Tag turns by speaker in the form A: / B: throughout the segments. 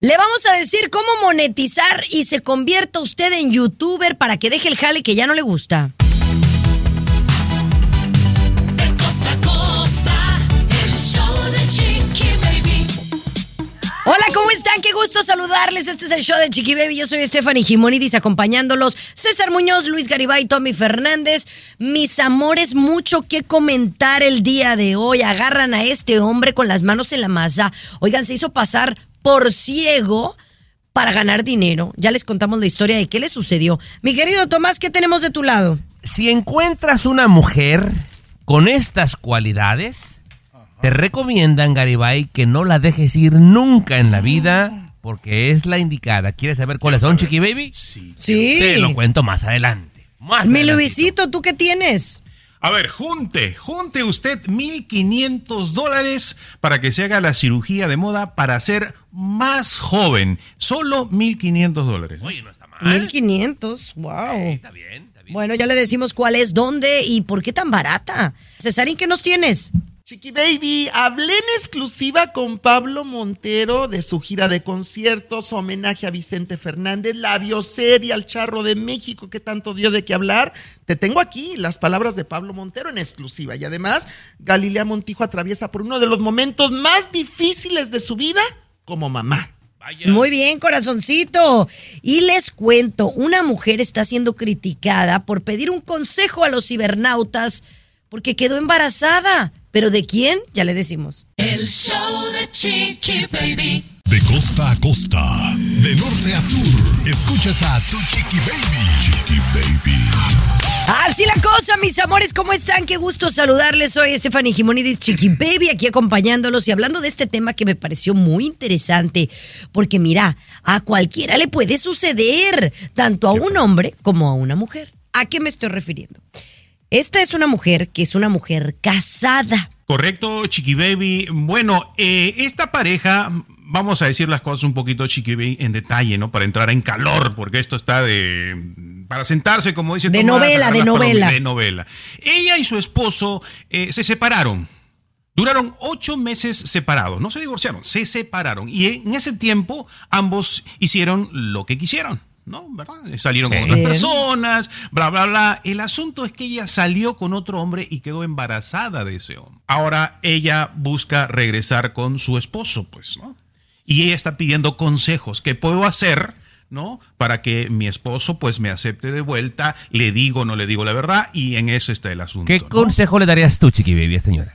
A: Le vamos a decir cómo monetizar y se convierta usted en youtuber para que deje el jale que ya no le gusta.
B: De costa a costa, el show de Chiqui Baby.
A: Hola, ¿cómo están? Qué gusto saludarles. Este es el show de Chiqui Baby. Yo soy Stephanie Jimonidis acompañándolos. César Muñoz, Luis Garibay, Tommy Fernández. Mis amores, mucho que comentar el día de hoy. Agarran a este hombre con las manos en la masa. Oigan, se hizo pasar por ciego para ganar dinero. Ya les contamos la historia de qué le sucedió. Mi querido Tomás, ¿qué tenemos de tu lado?
C: Si encuentras una mujer con estas cualidades, te recomiendan, Garibay, que no la dejes ir nunca en la vida porque es la indicada. ¿Quieres saber cuáles son, Chiqui Baby?
D: Sí.
A: Sí.
C: Te lo cuento más adelante. Más
A: Mi
C: adelantito.
A: Luisito, ¿tú qué tienes?
D: A ver, junte, junte usted 1.500 dólares para que se haga la cirugía de moda para ser más joven. Solo 1.500 dólares.
C: Oye, no está mal.
A: 1500. Wow.
C: Está bien, está bien.
A: Bueno, ya le decimos cuál es, dónde y por qué tan barata. Cesarín, ¿qué nos tienes?
E: Chiqui Baby, hablé en exclusiva con Pablo Montero de su gira de conciertos, homenaje a Vicente Fernández, la bioserie al charro de México que tanto dio de qué hablar. Te tengo aquí las palabras de Pablo Montero en exclusiva. Y además, Galilea Montijo atraviesa por uno de los momentos más difíciles de su vida como mamá.
C: Vaya.
A: Muy bien, corazoncito. Y les cuento, una mujer está siendo criticada por pedir un consejo a los cibernautas porque quedó embarazada. ¿Pero de quién? Ya le decimos.
B: El show de Chiqui Baby.
F: De costa a costa, de norte a sur, escuchas a tu chiqui baby. Chiqui baby.
A: Así la cosa, mis amores, ¿cómo están? Qué gusto saludarles. Soy Stephanie Jimonidis Chiqui Baby, aquí acompañándolos y hablando de este tema que me pareció muy interesante. Porque mira, a cualquiera le puede suceder, tanto a un hombre como a una mujer. ¿A qué me estoy refiriendo? Esta es una mujer que es una mujer casada.
D: Correcto, Chiqui Baby. Bueno, eh, esta pareja, vamos a decir las cosas un poquito, Chiqui Baby, en detalle, ¿no? Para entrar en calor, porque esto está de... Para sentarse, como dice
A: De
D: Tomás,
A: novela, de novela.
D: De novela. Ella y su esposo eh, se separaron. Duraron ocho meses separados. No se divorciaron, se separaron. Y en ese tiempo ambos hicieron lo que quisieron. ¿No? ¿Verdad? Salieron con otras personas, bla, bla, bla. El asunto es que ella salió con otro hombre y quedó embarazada de ese hombre. Ahora ella busca regresar con su esposo, pues, ¿no? Y ella está pidiendo consejos. ¿Qué puedo hacer? ¿No? Para que mi esposo pues me acepte de vuelta, le digo o no le digo la verdad, y en eso está el asunto.
C: ¿Qué
D: ¿no?
C: consejo le darías tú, Chiqui Baby, señora?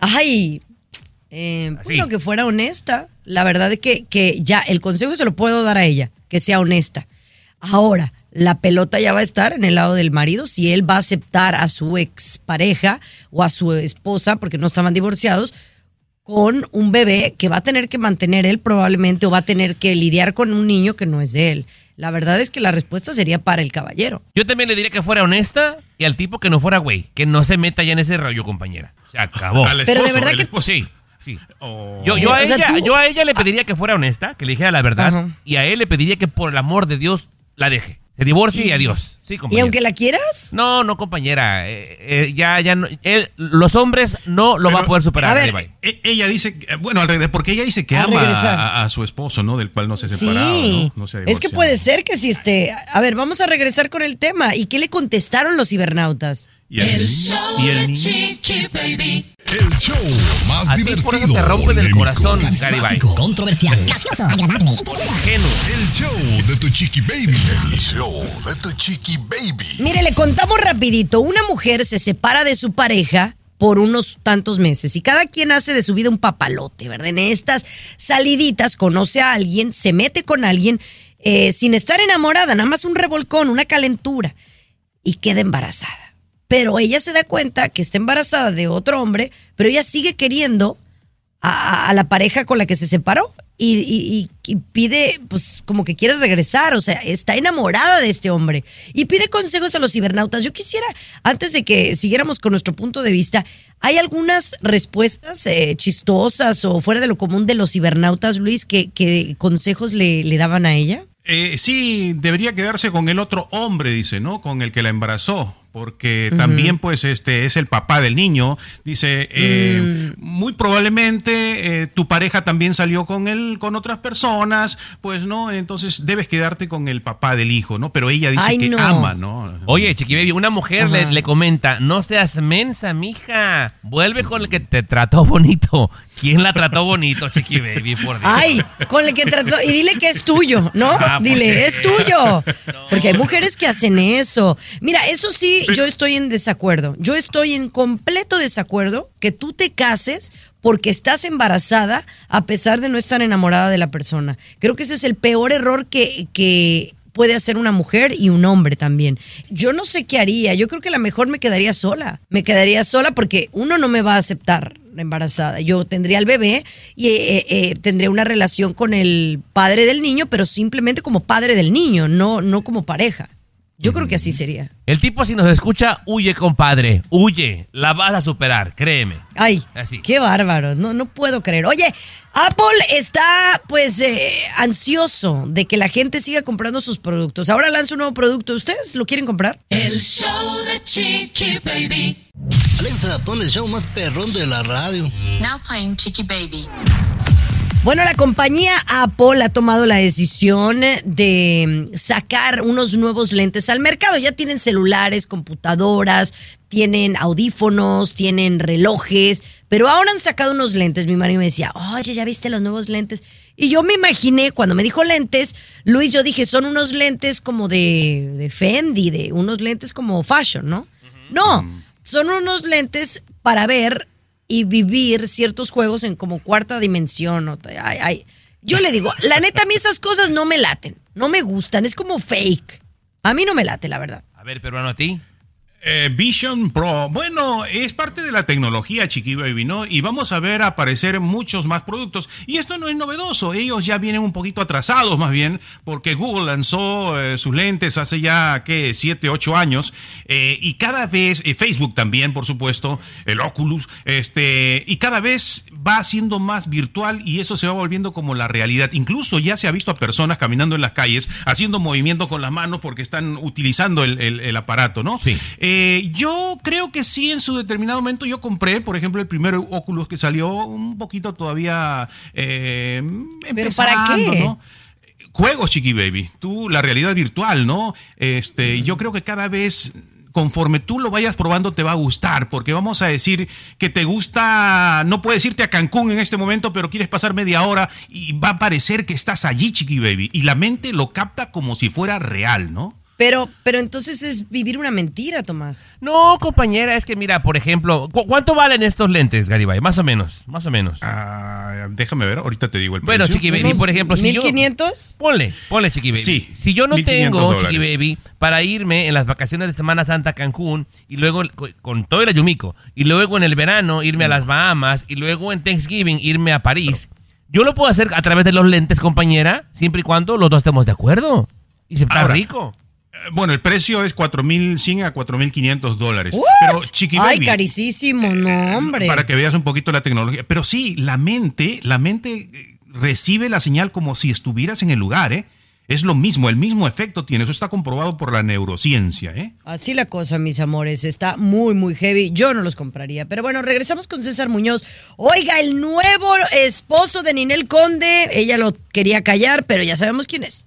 A: Ay, eh, bueno, que fuera honesta. La verdad es que, que ya el consejo se lo puedo dar a ella, que sea honesta. Ahora, la pelota ya va a estar en el lado del marido si él va a aceptar a su expareja o a su esposa, porque no estaban divorciados, con un bebé que va a tener que mantener él probablemente o va a tener que lidiar con un niño que no es de él. La verdad es que la respuesta sería para el caballero.
C: Yo también le diría que fuera honesta y al tipo que no fuera güey, que no se meta ya en ese rollo, compañera. Se acabó.
D: Al
A: Pero de
D: esposo,
A: verdad que-
D: esposo.
C: Sí, sí.
D: Oh.
C: Yo, yo, a
A: O sea,
C: ella,
A: tú-
C: yo a ella le pediría que fuera honesta, que le dijera la verdad,
A: Ajá.
C: y a él le pediría que por el amor de Dios la deje. Se divorcie y, adiós. Sí,
A: Y
C: compañera.
A: aunque la quieras,
C: No, no, compañera. eh, eh, ya, ya, no- él- los hombres no lo
D: Pero-
C: va a poder superar.
A: A ver,
C: Garibay.
D: E- Ella dice, que- bueno, al revés, porque ella dice que ama
A: regresar.
D: a, a su esposo, ¿no? Del cual no se ha
A: Sí,
D: separado, ¿no? No se ha
A: es que puede ser que si este... A ver, vamos a regresar con el tema. ¿Y qué le contestaron los cibernautas?
D: ¿Y el,
B: El show
D: ¿Y el
B: de? Chiqui Baby.
F: El show más
C: A ti
F: divertido.
C: por eso te rompes el
F: polémico,
C: corazón,
F: carismático.
C: Garibay.
G: Controversial, gracioso, agradable.
C: Ingenuo.
F: El show de tu chiqui baby. El show de tu chiqui baby.
A: Mire, le contamos rapidito. Una mujer se separa de su pareja por unos tantos meses y cada quien hace de su vida un papalote, ¿verdad? En estas saliditas conoce a alguien, se mete con alguien eh, sin estar enamorada, nada más un revolcón, una calentura y queda embarazada. Pero ella se da cuenta que está embarazada de otro hombre, pero ella sigue queriendo a, la pareja con la que se separó y, y- y- pide, pues como que quiere regresar, o sea, está enamorada de este hombre y pide consejos a los cibernautas. Yo quisiera, antes de que siguiéramos con nuestro punto de vista, ¿hay algunas respuestas eh, chistosas o fuera de lo común de los cibernautas, Luis, que, que consejos le, le daban a ella?
D: Eh, sí, debería quedarse con el otro hombre, dice, ¿no? Con el que la embarazó. Porque también pues este es el papá del niño. Dice, eh,
A: Mm.
D: muy probablemente eh, tu pareja también salió con él, con otras personas, pues no, entonces debes quedarte con el papá del hijo, ¿no? Pero ella dice
A: Ay,
D: que
A: no.
D: ama, ¿no?
C: Oye, Chiqui Baby, una mujer le, le comenta, no seas mensa, mija. Vuelve con el que te trató bonito. ¿Quién la trató bonito, Chiqui Baby? Por Dios.
A: Ay, con el que trató. Y dile que es tuyo, ¿no?
C: Ah, pues
A: dile,
C: sí.
A: es tuyo. Porque hay mujeres que hacen eso. Mira, eso sí, yo estoy en desacuerdo. Yo estoy en completo desacuerdo que tú te cases porque estás embarazada a pesar de no estar enamorada de la persona. Creo que ese es el peor error que, que puede hacer una mujer y un hombre también. Yo no sé qué haría. Yo creo que a lo mejor me quedaría sola. Me quedaría sola porque uno no me va a aceptar embarazada. Yo tendría al bebé y eh, eh, tendría una relación con el padre del niño, pero simplemente como padre del niño, no, no como pareja. Yo creo que así sería.
C: El tipo si nos escucha, huye, compadre. Huye. La vas a superar, créeme.
A: Ay,
C: Así.
A: qué bárbaro, no, no puedo creer. Oye, Apple está pues eh, ansioso de que la gente siga comprando sus productos. Ahora lanza un nuevo producto. ¿Ustedes lo quieren comprar?
B: El show de Chiqui Baby.
H: Alexa, pon el show más perrón de la radio.
I: Now playing Chicky Baby.
A: Bueno, la compañía Apple ha tomado la decisión de mm, sacar unos nuevos lentes al mercado. Ya tienen celulares, computadoras, tienen audífonos, tienen relojes, pero ahora han sacado unos lentes. Mi marido me decía, oye, ¿ya viste los nuevos lentes? Y yo me imaginé, cuando me dijo lentes, Luis, yo dije, son unos lentes como de, de Fendi, de unos lentes como fashion, ¿no? No, son unos lentes para ver y vivir ciertos juegos en como cuarta dimensión. o- ay, ay. Yo le digo, la neta, a mí esas cosas no me laten, no me gustan, es como fake. A mí no me late, la verdad.
C: A ver, peruano, a ti.
D: Eh, Vision Pro, bueno, es parte de la tecnología, Chiqui Baby, ¿no? Y vamos a ver aparecer muchos más productos. Y esto no es novedoso, ellos ya vienen un poquito atrasados más bien, porque Google lanzó eh, sus lentes hace ya, ¿qué? 7, 8 años. eh, y cada vez, eh, Facebook también, por supuesto, el Oculus, este, y cada vez va siendo más virtual y eso se va volviendo como la realidad. Incluso ya se ha visto a personas caminando en las calles, haciendo movimiento con las manos porque están utilizando el, el- el aparato, ¿no?
C: Sí.
D: Eh, yo creo que sí, en su determinado momento yo compré, por ejemplo, el primer Oculus que salió un poquito todavía eh,
A: ¿Pero para qué?
D: empezando, ¿no? Juegos, Chiqui Baby. Tú, la realidad virtual, ¿no? Este, yo creo que cada vez conforme tú lo vayas probando te va a gustar, porque vamos a decir que te gusta, no puedes irte a Cancún en este momento, pero quieres pasar media hora y va a parecer que estás allí, Chiqui Baby, y la mente lo capta como si fuera real, ¿no?
A: Pero, pero entonces es vivir una mentira, Tomás.
C: No, compañera, es que mira, por ejemplo, ¿cu- ¿cuánto valen estos lentes, Garibay? Más o menos, más o menos.
D: Ah, déjame ver, ahorita te digo el
C: Bueno,
D: precio.
C: Chiqui Baby,
A: ¿Unos
C: por ejemplo, si yo...
A: 1500?
C: Ponle, ponle, Chiqui Baby.
D: Sí,
C: si yo no
D: 1500
C: tengo,
D: dólares.
C: Chiqui Baby, para irme en las vacaciones de Semana Santa a Cancún y luego co- con todo el Ayumico y luego en el verano irme a las Bahamas y luego en Thanksgiving irme a París, yo lo puedo hacer a través de los lentes, compañera, siempre y cuando los dos estemos de acuerdo. Y se está
D: Ahora,
C: rico.
D: Eh, Bueno, el precio es 4.100 a 4.500 dólares. Pero, Chiqui
A: Ay,
D: Baby,
A: carísimo, no, hombre.
D: para que veas un poquito la tecnología. Pero sí, la mente, la mente eh, recibe la señal como si estuvieras en el lugar, ¿eh? Es lo mismo, el mismo efecto tiene. Eso está comprobado por la neurociencia, ¿eh?
A: Así la cosa, mis amores, está muy, muy heavy. Yo no los compraría. Pero bueno, regresamos con César Muñoz. Oiga, el nuevo esposo de Ninel Conde, ella lo quería callar, pero ya sabemos quién es.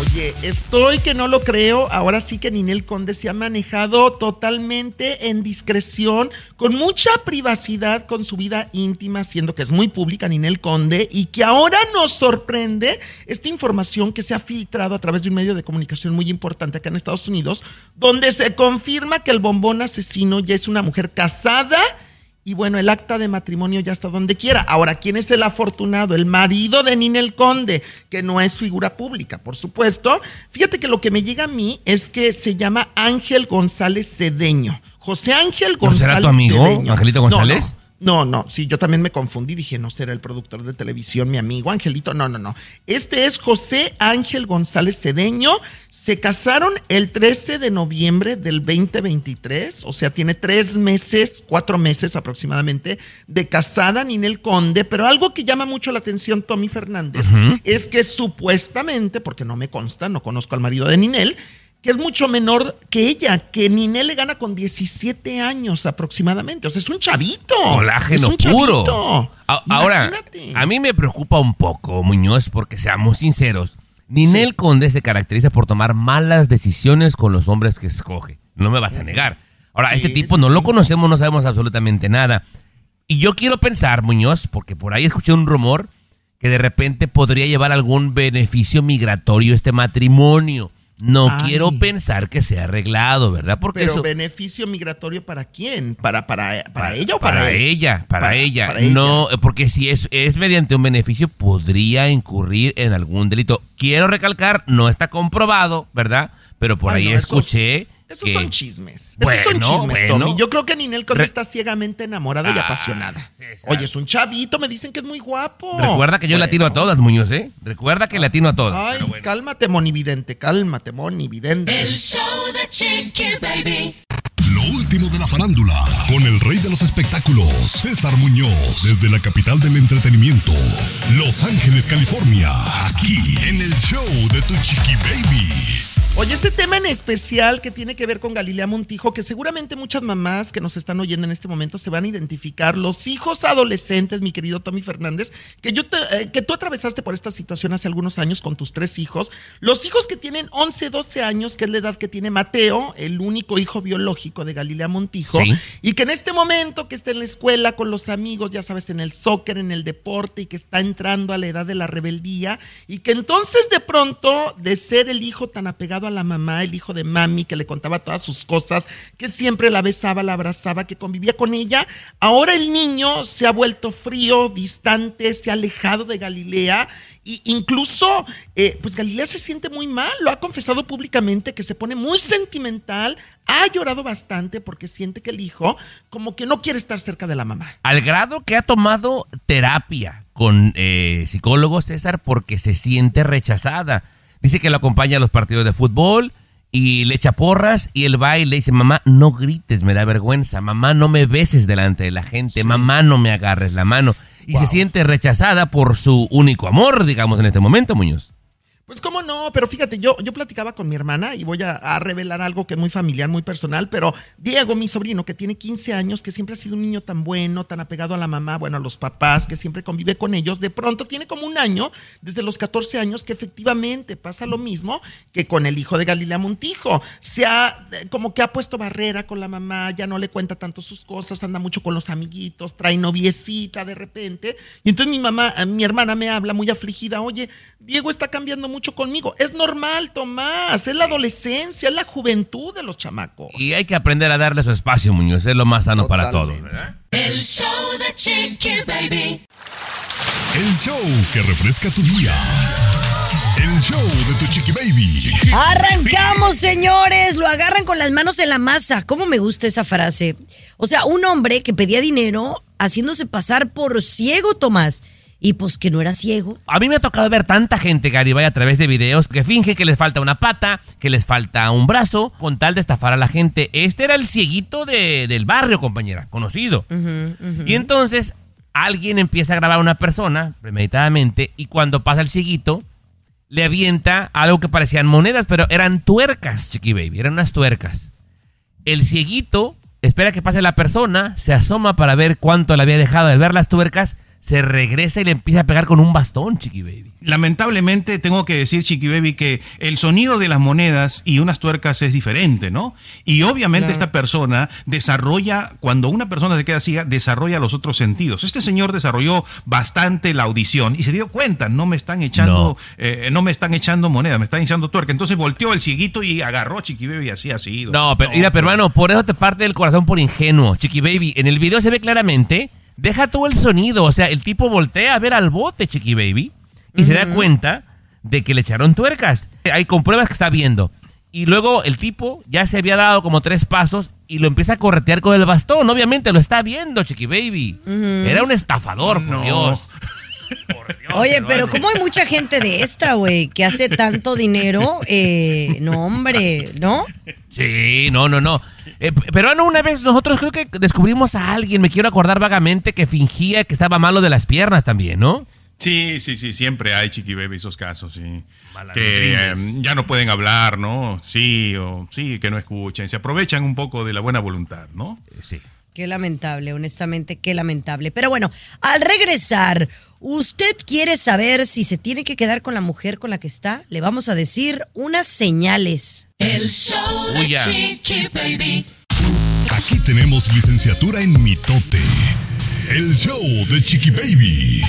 E: Oye, estoy que no lo creo. Ahora sí que Ninel Conde se ha manejado totalmente en discreción, con mucha privacidad con su vida íntima, siendo que es muy pública Ninel Conde, y que ahora nos sorprende esta información que se ha filtrado a través de un medio de comunicación muy importante acá en Estados Unidos, donde se confirma que el bombón asesino ya es una mujer casada. Y bueno, el acta de matrimonio ya está donde quiera. Ahora, ¿quién es el afortunado? El marido de Ninel Conde, que no es figura pública, por supuesto. Fíjate que lo que me llega a mí es que se llama Ángel González Cedeño. José Ángel
C: ¿No será
E: González
C: tu amigo,
E: Cedeño.
C: Angelito González?
E: No, No, no, sí, yo también me confundí, dije, no será el productor de televisión, mi amigo Angelito, no, no, no. Este es José Ángel González Cedeño, se casaron el 13 de noviembre del 2023, o sea, tiene tres meses, cuatro meses aproximadamente de casada Ninel Conde, pero algo que llama mucho la atención Tommy Fernández es que supuestamente, porque no me consta, no conozco al marido de Ninel, que es mucho menor que ella, que Ninel le gana con 17 años aproximadamente. O sea, es un chavito.
C: Colágeno
E: es un
C: puro.
E: chavito.
C: A- Ahora,
E: Imagínate.
C: a mí me preocupa un poco, Muñoz, porque seamos sinceros. Ninel Conde se caracteriza por tomar malas decisiones con los hombres que escoge. No me vas a negar. Ahora,
E: Sí,
C: este tipo no
E: sí.
C: lo conocemos, no sabemos absolutamente nada. Y yo quiero pensar, Muñoz, porque por ahí escuché un rumor que de repente podría llevar algún beneficio migratorio este matrimonio. No
E: Ay.
C: quiero pensar que sea arreglado, ¿verdad? Porque
E: Pero
C: eso...
E: beneficio migratorio para quién? ¿Para, para, para ella o para, él?
C: ella, para,
E: Para-
C: ella.
E: para ella.
C: No, porque si es, es mediante un beneficio, podría incurrir en algún delito. Quiero recalcar, no está comprobado, ¿verdad? Pero por
E: Ay,
C: ahí
E: no,
C: escuché.
E: Esos son chismes.
C: Bueno,
E: Esos son chismes,
C: bueno.
E: Tommy. Yo creo que Ninel Conde
C: Re-
E: está ciegamente enamorada y
C: Ah,
E: apasionada.
C: sí.
E: Oye, es un chavito, me dicen que es muy guapo.
C: Recuerda que yo
E: Bueno.
C: latino a todas, Muñoz, ¿eh? Recuerda que latino a todas.
E: Ay,
C: Pero
E: cálmate, monividente, cálmate, monividente.
B: El show de Chiqui Baby.
F: Lo último de la farándula, con el rey de los espectáculos, César Muñoz, desde la capital del entretenimiento, Los Ángeles, California, aquí en el show de Tu Chiqui Baby.
E: Oye, este tema en especial que tiene que ver con Galilea Montijo, que seguramente muchas mamás que nos están oyendo en este momento se van a identificar, los hijos adolescentes, mi querido Tommy Fernández, que, yo te- eh, que tú atravesaste por esta situación hace algunos años con tus tres hijos, los hijos que tienen 11, 12 años, que es la edad que tiene Mateo, el único hijo biológico de Galilea Montijo,
C: Sí.
E: y que en este momento que está en la escuela con los amigos, ya sabes, en el soccer, en el deporte, y que está entrando a la edad de la rebeldía, y que entonces de pronto, de ser el hijo tan apegado a la mamá, el hijo de mami, que le contaba todas sus cosas, que siempre la besaba, la abrazaba, que convivía con ella, ahora el niño se ha vuelto frío, distante, se ha alejado de Galilea. Y incluso, eh, pues Galilea se siente muy mal, lo ha confesado públicamente que se pone muy sentimental, ha llorado bastante porque siente que el hijo como que no quiere estar cerca de la mamá.
C: Al grado que ha tomado terapia con eh, psicólogo César porque se siente rechazada. Dice que lo acompaña a los partidos de fútbol y le echa porras y él va y le dice, mamá, no grites, me da vergüenza, mamá, no me beses delante de la gente, mamá, no me agarres la mano. Y se siente rechazada por su único amor, digamos, en este momento, Muñoz.
E: Pues cómo no, pero fíjate, yo, yo platicaba con mi hermana y voy a, a revelar algo que es muy familiar, muy personal, pero Diego, mi sobrino, que tiene 15 años, que siempre ha sido un niño tan bueno, tan apegado a la mamá, bueno, a los papás, que siempre convive con ellos, de pronto tiene como un año, desde los 14 años, que efectivamente pasa lo mismo que con el hijo de Galilea Montijo. Se ha, eh, como que ha puesto barrera con la mamá, ya no le cuenta tanto sus cosas, anda mucho con los amiguitos, trae noviecita de repente. Y entonces mi mamá, eh, mi hermana me habla muy afligida, oye, Diego está cambiando mucho conmigo. Es normal, Tomás, es la adolescencia, es la juventud de los chamacos.
C: Y hay que aprender a darle su espacio, Muñoz, es lo más sano para todos.
B: El show de Chiqui Baby.
F: El show que refresca tu día. El show de Tu Chiqui Baby.
A: Arrancamos, señores. Lo agarran con las manos en la masa. ¿Cómo me gusta esa frase? O sea, un hombre que pedía dinero haciéndose pasar por ciego, Tomás. Y pues que no era ciego.
C: A mí me ha tocado ver tanta gente, Garibay, a través de videos que finge que les falta una pata, que les falta un brazo, con tal de estafar a la gente. Este era el cieguito de- del barrio, compañera, conocido. Y entonces alguien empieza a grabar a una persona premeditadamente y cuando pasa el cieguito, le avienta algo que parecían monedas, pero eran tuercas, Chiqui Baby, eran unas tuercas. El cieguito espera que pase la persona, se asoma para ver cuánto le había dejado al ver las tuercas, se regresa y le empieza a pegar con un bastón, Chiqui Baby.
D: Lamentablemente tengo que decir, Chiqui Baby, que el sonido de las monedas y unas tuercas es diferente, ¿no? Y obviamente esta persona desarrolla, cuando una persona se queda ciega, desarrolla los otros sentidos. Este señor desarrolló bastante la audición y se dio cuenta, no me están echando, eh, no me están echando monedas, me están echando tuerca. Entonces volteó el cieguito y agarró a Chiqui Baby y así ha sido.
C: No, pero mira, pero hermano, por eso te parte del corazón por ingenuo, Chiqui Baby. En el video se ve claramente, deja todo el sonido, o sea, el tipo voltea a ver al bote, Chiqui Baby, y se da cuenta de que le echaron tuercas. Hay compruebas que está viendo. Y luego el tipo ya se había dado como tres pasos y lo empieza a corretear con el bastón. Obviamente lo está viendo, Chiqui Baby. Era un estafador, por Dios.
A: Oye, pero ¿cómo hay mucha gente de esta, güey, que hace tanto dinero? Eh, no, hombre, ¿no?
C: Sí, no, no, no. Eh, p- pero no, una vez nosotros creo que descubrimos a alguien, me quiero acordar vagamente, que fingía que estaba malo de las piernas también, ¿no?
D: Sí, sí, sí, siempre hay chiqui baby esos casos, sí. Que eh, ya no pueden hablar, ¿no? Sí, o sí, que no escuchen. Se aprovechan un poco de la buena voluntad, ¿no?
C: Sí.
A: Qué lamentable, honestamente, qué lamentable. Pero bueno, al regresar, ¿usted quiere saber si se tiene que quedar con la mujer con la que está? Le vamos a decir unas señales.
B: El show de. Chiqui Baby.
F: Aquí tenemos licenciatura en mitote. El show de Chiqui Baby.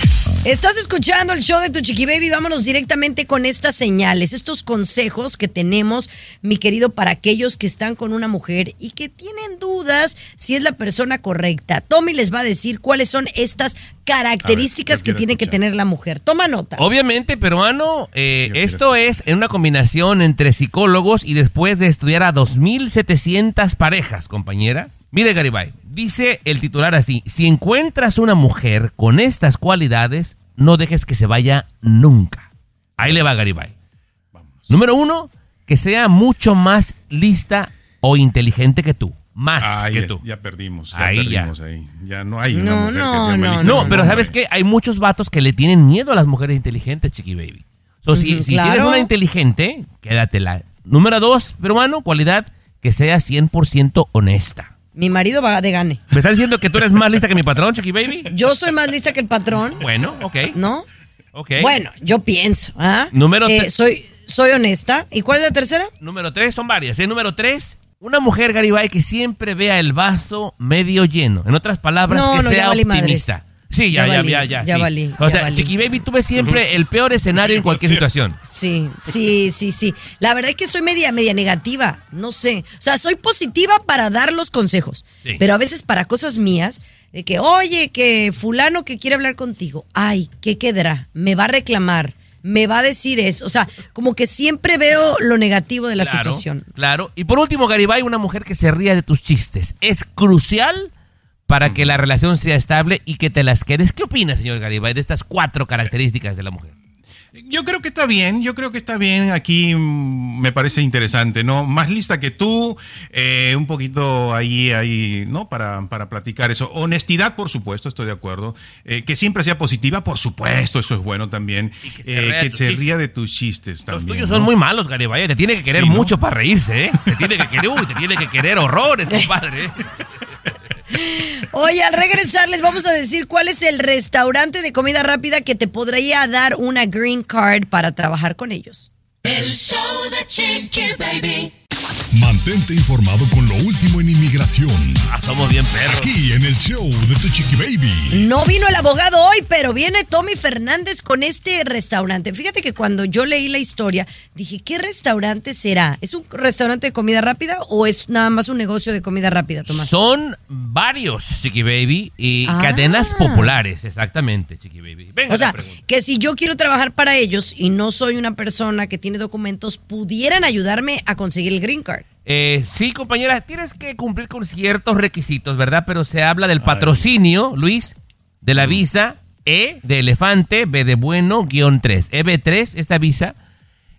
A: Estás escuchando el show de tu chiqui baby. Vámonos directamente con estas señales, estos consejos que tenemos, mi querido, para aquellos que están con una mujer y que tienen dudas si es la persona correcta. Tommy les va a decir cuáles son estas características
D: ver,
A: que tiene que tener la mujer. Toma nota.
C: Obviamente, peruano, eh, esto es en una combinación entre psicólogos y después de estudiar a 2.700 parejas, compañera. Mire, Garibay, dice el titular así, si encuentras una mujer con estas cualidades, no dejes que se vaya nunca. Ahí le va, Garibay. Número uno, que sea mucho más lista o inteligente que tú. Más
D: Ah,
C: que
D: ya,
C: tú.
D: ya perdimos, ya
C: Ahí ya.
D: perdimos ahí. Ya no hay una
A: No,
D: mujer
A: no,
D: que sea
A: no,
C: No,
D: que
C: pero ¿sabes qué? Hay muchos vatos que le tienen miedo a las mujeres inteligentes, chiqui baby. So, si, si tienes una inteligente, quédatela. Número dos, peruano, cualidad que sea 100% honesta.
A: Mi marido va de gane.
C: ¿Me estás diciendo que tú eres más lista que mi patrón, chiqui baby?
A: Yo soy más lista que el patrón,
C: Bueno, ok.
A: ¿no?
C: ok.
A: Bueno, yo pienso. ¿ah?
C: Número
A: Eh, soy, soy honesta. ¿Y cuál es la tercera?
C: Número tres, son varias. ¿eh? Número tres, una mujer, Garibay, que siempre vea el vaso medio lleno. En otras palabras,
A: No,
C: que
A: no,
C: sea optimista. Sí, ya,
A: Ya
C: ya,
A: valí,
C: ya, ya.
A: ya
C: sí.
A: valí,
C: O
A: ya
C: sea,
A: valí.
C: Chiqui Baby, tuve siempre el peor escenario en cualquier situación.
A: Sí, sí, sí, sí. La verdad es que soy media, media negativa. No sé. O sea, soy positiva para dar los consejos.
C: Sí.
A: Pero a veces para cosas mías, de que, oye, que fulano que quiere hablar contigo, ay, ¿qué quedará? Me va a reclamar, me va a decir eso. O sea, como que siempre veo lo negativo de la
C: Claro,
A: situación.
C: Claro. Y por último, Garibay, una mujer que se ría de tus chistes. Es crucial para que la relación sea estable y que te las quedes. ¿Qué opina, señor Garibay, de estas cuatro características de la mujer?
D: Yo creo que está bien, yo creo que está bien. Aquí mm, me parece interesante, ¿no? Más lista que tú, eh, un poquito ahí, ahí, ¿no? Para, para platicar eso. Honestidad, por supuesto, estoy de acuerdo. Eh, que siempre sea positiva, por supuesto, eso es bueno también.
C: que se
D: Eh,
C: ría de
D: que
C: tus
D: se
C: chistes.
D: ría de tus chistes
C: Los
D: también.
C: tuyos
D: ¿no?
C: son muy malos, Garibay. Te tiene que querer
D: Sí, ¿no?
C: mucho para reírse, ¿eh? Te tiene que querer, uy, te tiene que querer horrores, compadre.
A: Oye, al regresar les vamos a decir cuál es el restaurante de comida rápida que te podría dar una green card para trabajar con ellos.
B: El show de Baby.
F: Mantente informado con lo último en inmigración.
C: Ah, somos bien perros.
F: Aquí en el show de tu Chiqui Baby.
A: No vino el abogado hoy, pero viene Tommy Fernández con este restaurante. Fíjate que cuando yo leí la historia, dije, ¿qué restaurante será? ¿Es un restaurante de comida rápida o es nada más un negocio de comida rápida, Tomás?
C: Son varios, Chiqui Baby, y
A: Ah.
C: cadenas populares, exactamente, Chiqui Baby. Venga,
A: O sea, que si yo quiero trabajar para ellos y no soy una persona que tiene documentos, pudieran ayudarme a conseguir el green card.
C: Eh, sí, compañera, tienes que cumplir con ciertos requisitos, ¿verdad? Pero se habla del patrocinio, Luis, de la visa E de elefante, B de bueno, guion 3. EB3, esta visa.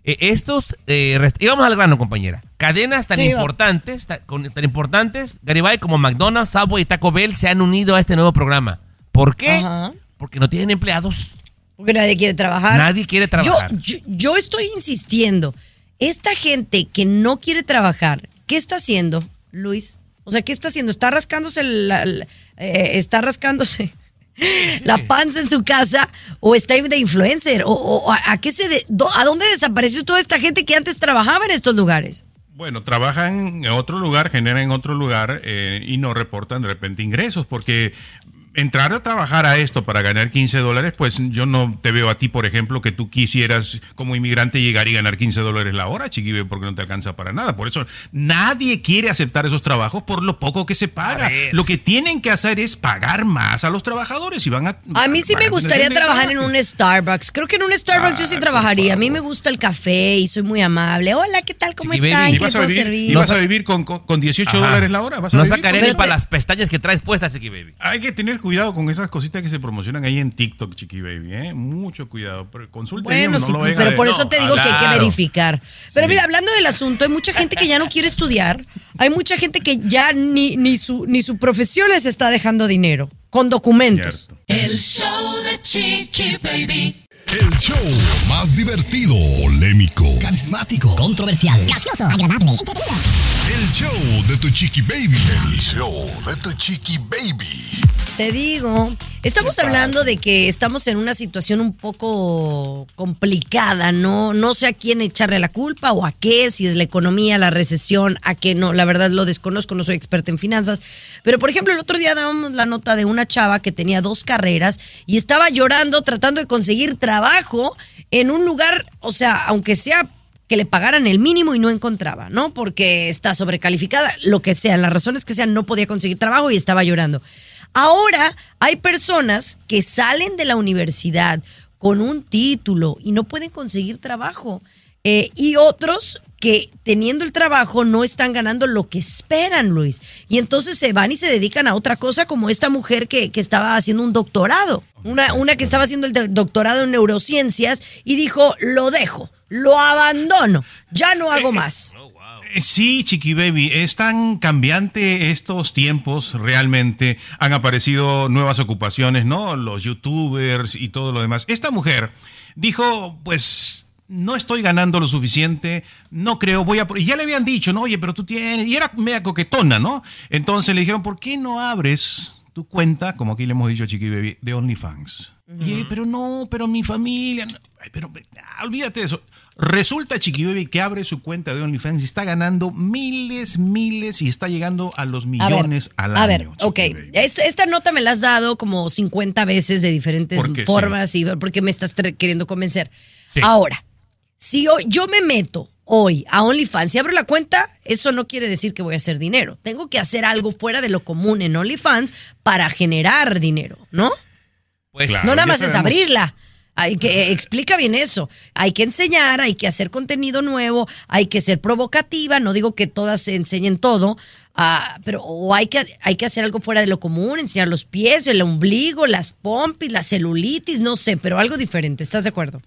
C: Eh, estos, eh, y vamos al grano, compañera. Cadenas tan
A: Sí,
C: importantes, ta- con- tan importantes, Garibay, como McDonald's, Subway y Taco Bell se han unido a este nuevo programa. ¿Por qué?
A: Ajá.
C: Porque no tienen empleados.
A: Porque nadie quiere trabajar.
C: Nadie quiere trabajar.
A: Yo, yo, yo estoy insistiendo. Esta gente que no quiere trabajar, ¿qué está haciendo, Luis? O sea, ¿qué está haciendo? ¿Está rascándose la, eh, está rascándose la panza en su casa o está de influencer? ¿O, a, qué se a dónde desapareció toda esta gente que antes trabajaba en estos lugares?
D: Bueno, trabajan en otro lugar, generan en otro lugar eh, y no reportan de repente ingresos porque entrar a trabajar a esto para ganar 15 dólares, pues yo no te veo a ti, por ejemplo, que tú quisieras como inmigrante llegar y ganar 15 dólares la hora, chiquibe, porque no te alcanza para nada. Por eso nadie quiere aceptar esos trabajos por lo poco que se paga. Lo que tienen que hacer es pagar más a los trabajadores y van a...
A: A mí sí me gustaría trabajar en un Starbucks. Creo que en un Starbucks yo sí
D: por
A: trabajaría. A mí me gusta el café y soy muy amable. Hola, ¿qué tal? ¿Cómo
C: Chiqui
A: están?
D: ¿Y
A: ¿Qué
D: vas a vivir,
A: servir?
D: y vas a vivir con, con, con 18
C: Ajá.
D: dólares la hora? ¿Vas a
C: No sacaré ni para las pestañas que traes puestas, Chiqui Baby.
D: Hay que tener cuidado con esas cositas que se promocionan ahí en TikTok, Chiqui Baby, ¿eh? Mucho cuidado. Pero consulte bien,
A: Bueno,
D: no
A: sí,
D: lo
A: pero por
D: No,
A: eso te digo que hay que verificar. Pero mira, hablando del asunto, hay mucha gente que ya no quiere estudiar. Hay mucha gente que ya ni, ni, su, ni su profesión les está dejando dinero con documentos.
D: Cierto.
B: El show de Chiqui Baby.
F: El show más divertido, polémico,
H: Carismático.
G: Controversial. Gracioso. Agradable. Entretenido.
F: el show de tu chiqui baby. El show de tu chiqui baby.
A: Te digo, estamos hablando de que estamos en una situación un poco complicada, ¿no? No sé a quién echarle la culpa o a qué, si es la economía, la recesión, a qué no, la verdad lo desconozco, no soy experta en finanzas. Pero por ejemplo, el otro día dábamos la nota de una chava que tenía dos carreras y estaba llorando tratando de conseguir trabajo en un lugar, o sea, aunque sea que le pagaran el mínimo y no encontraba, ¿no? Porque está sobrecalificada, lo que sea, las razones que sean, no podía conseguir trabajo y estaba llorando. Ahora hay personas que salen de la universidad con un título y no pueden conseguir trabajo. Eh, y otros que teniendo el trabajo no están ganando lo que esperan, Luis. Y entonces se van y se dedican a otra cosa como esta mujer que, que estaba haciendo un doctorado. Una, una que estaba haciendo el doctorado en neurociencias y dijo, lo dejo, lo abandono, ya no hago más.
D: Eh, Sí, Chiqui Baby, es tan cambiante estos tiempos realmente. Han aparecido nuevas ocupaciones, ¿no? Los youtubers y todo lo demás. Esta mujer dijo, pues no estoy ganando lo suficiente, no creo, voy a... Ya le habían dicho, ¿no? Oye, pero tú tienes... Y era media coquetona, ¿no? Entonces le dijeron, ¿por qué no abres tu cuenta, como aquí le hemos dicho a Chiqui Baby, de OnlyFans? Y pero no, pero mi familia... no". Ay, pero ah, olvídate de eso. Resulta, Chiqui Baby, que abre su cuenta de OnlyFans y está ganando miles, miles y está llegando a los
A: A ver,
D: millones al
A: a
D: año.
A: ver,
D: Chiqui
A: ok. Esta, esta nota me la has dado como 50 veces de diferentes formas y porque me estás queriendo convencer.
C: Sí.
A: Ahora, si yo me meto hoy a OnlyFans y abro la cuenta, eso no quiere decir que voy a hacer dinero. Tengo que hacer algo fuera de lo común en OnlyFans para generar dinero, ¿no?
C: Pues
D: Claro.
A: no nada más es abrirla. Hay que explica bien eso. Hay que enseñar, hay que hacer contenido nuevo, hay que ser provocativa. No digo que todas se enseñen todo, ah, pero o hay que hay que hacer algo fuera de lo común, enseñar los pies, el ombligo, las pompis, la celulitis, no sé, pero algo diferente. ¿Estás de acuerdo?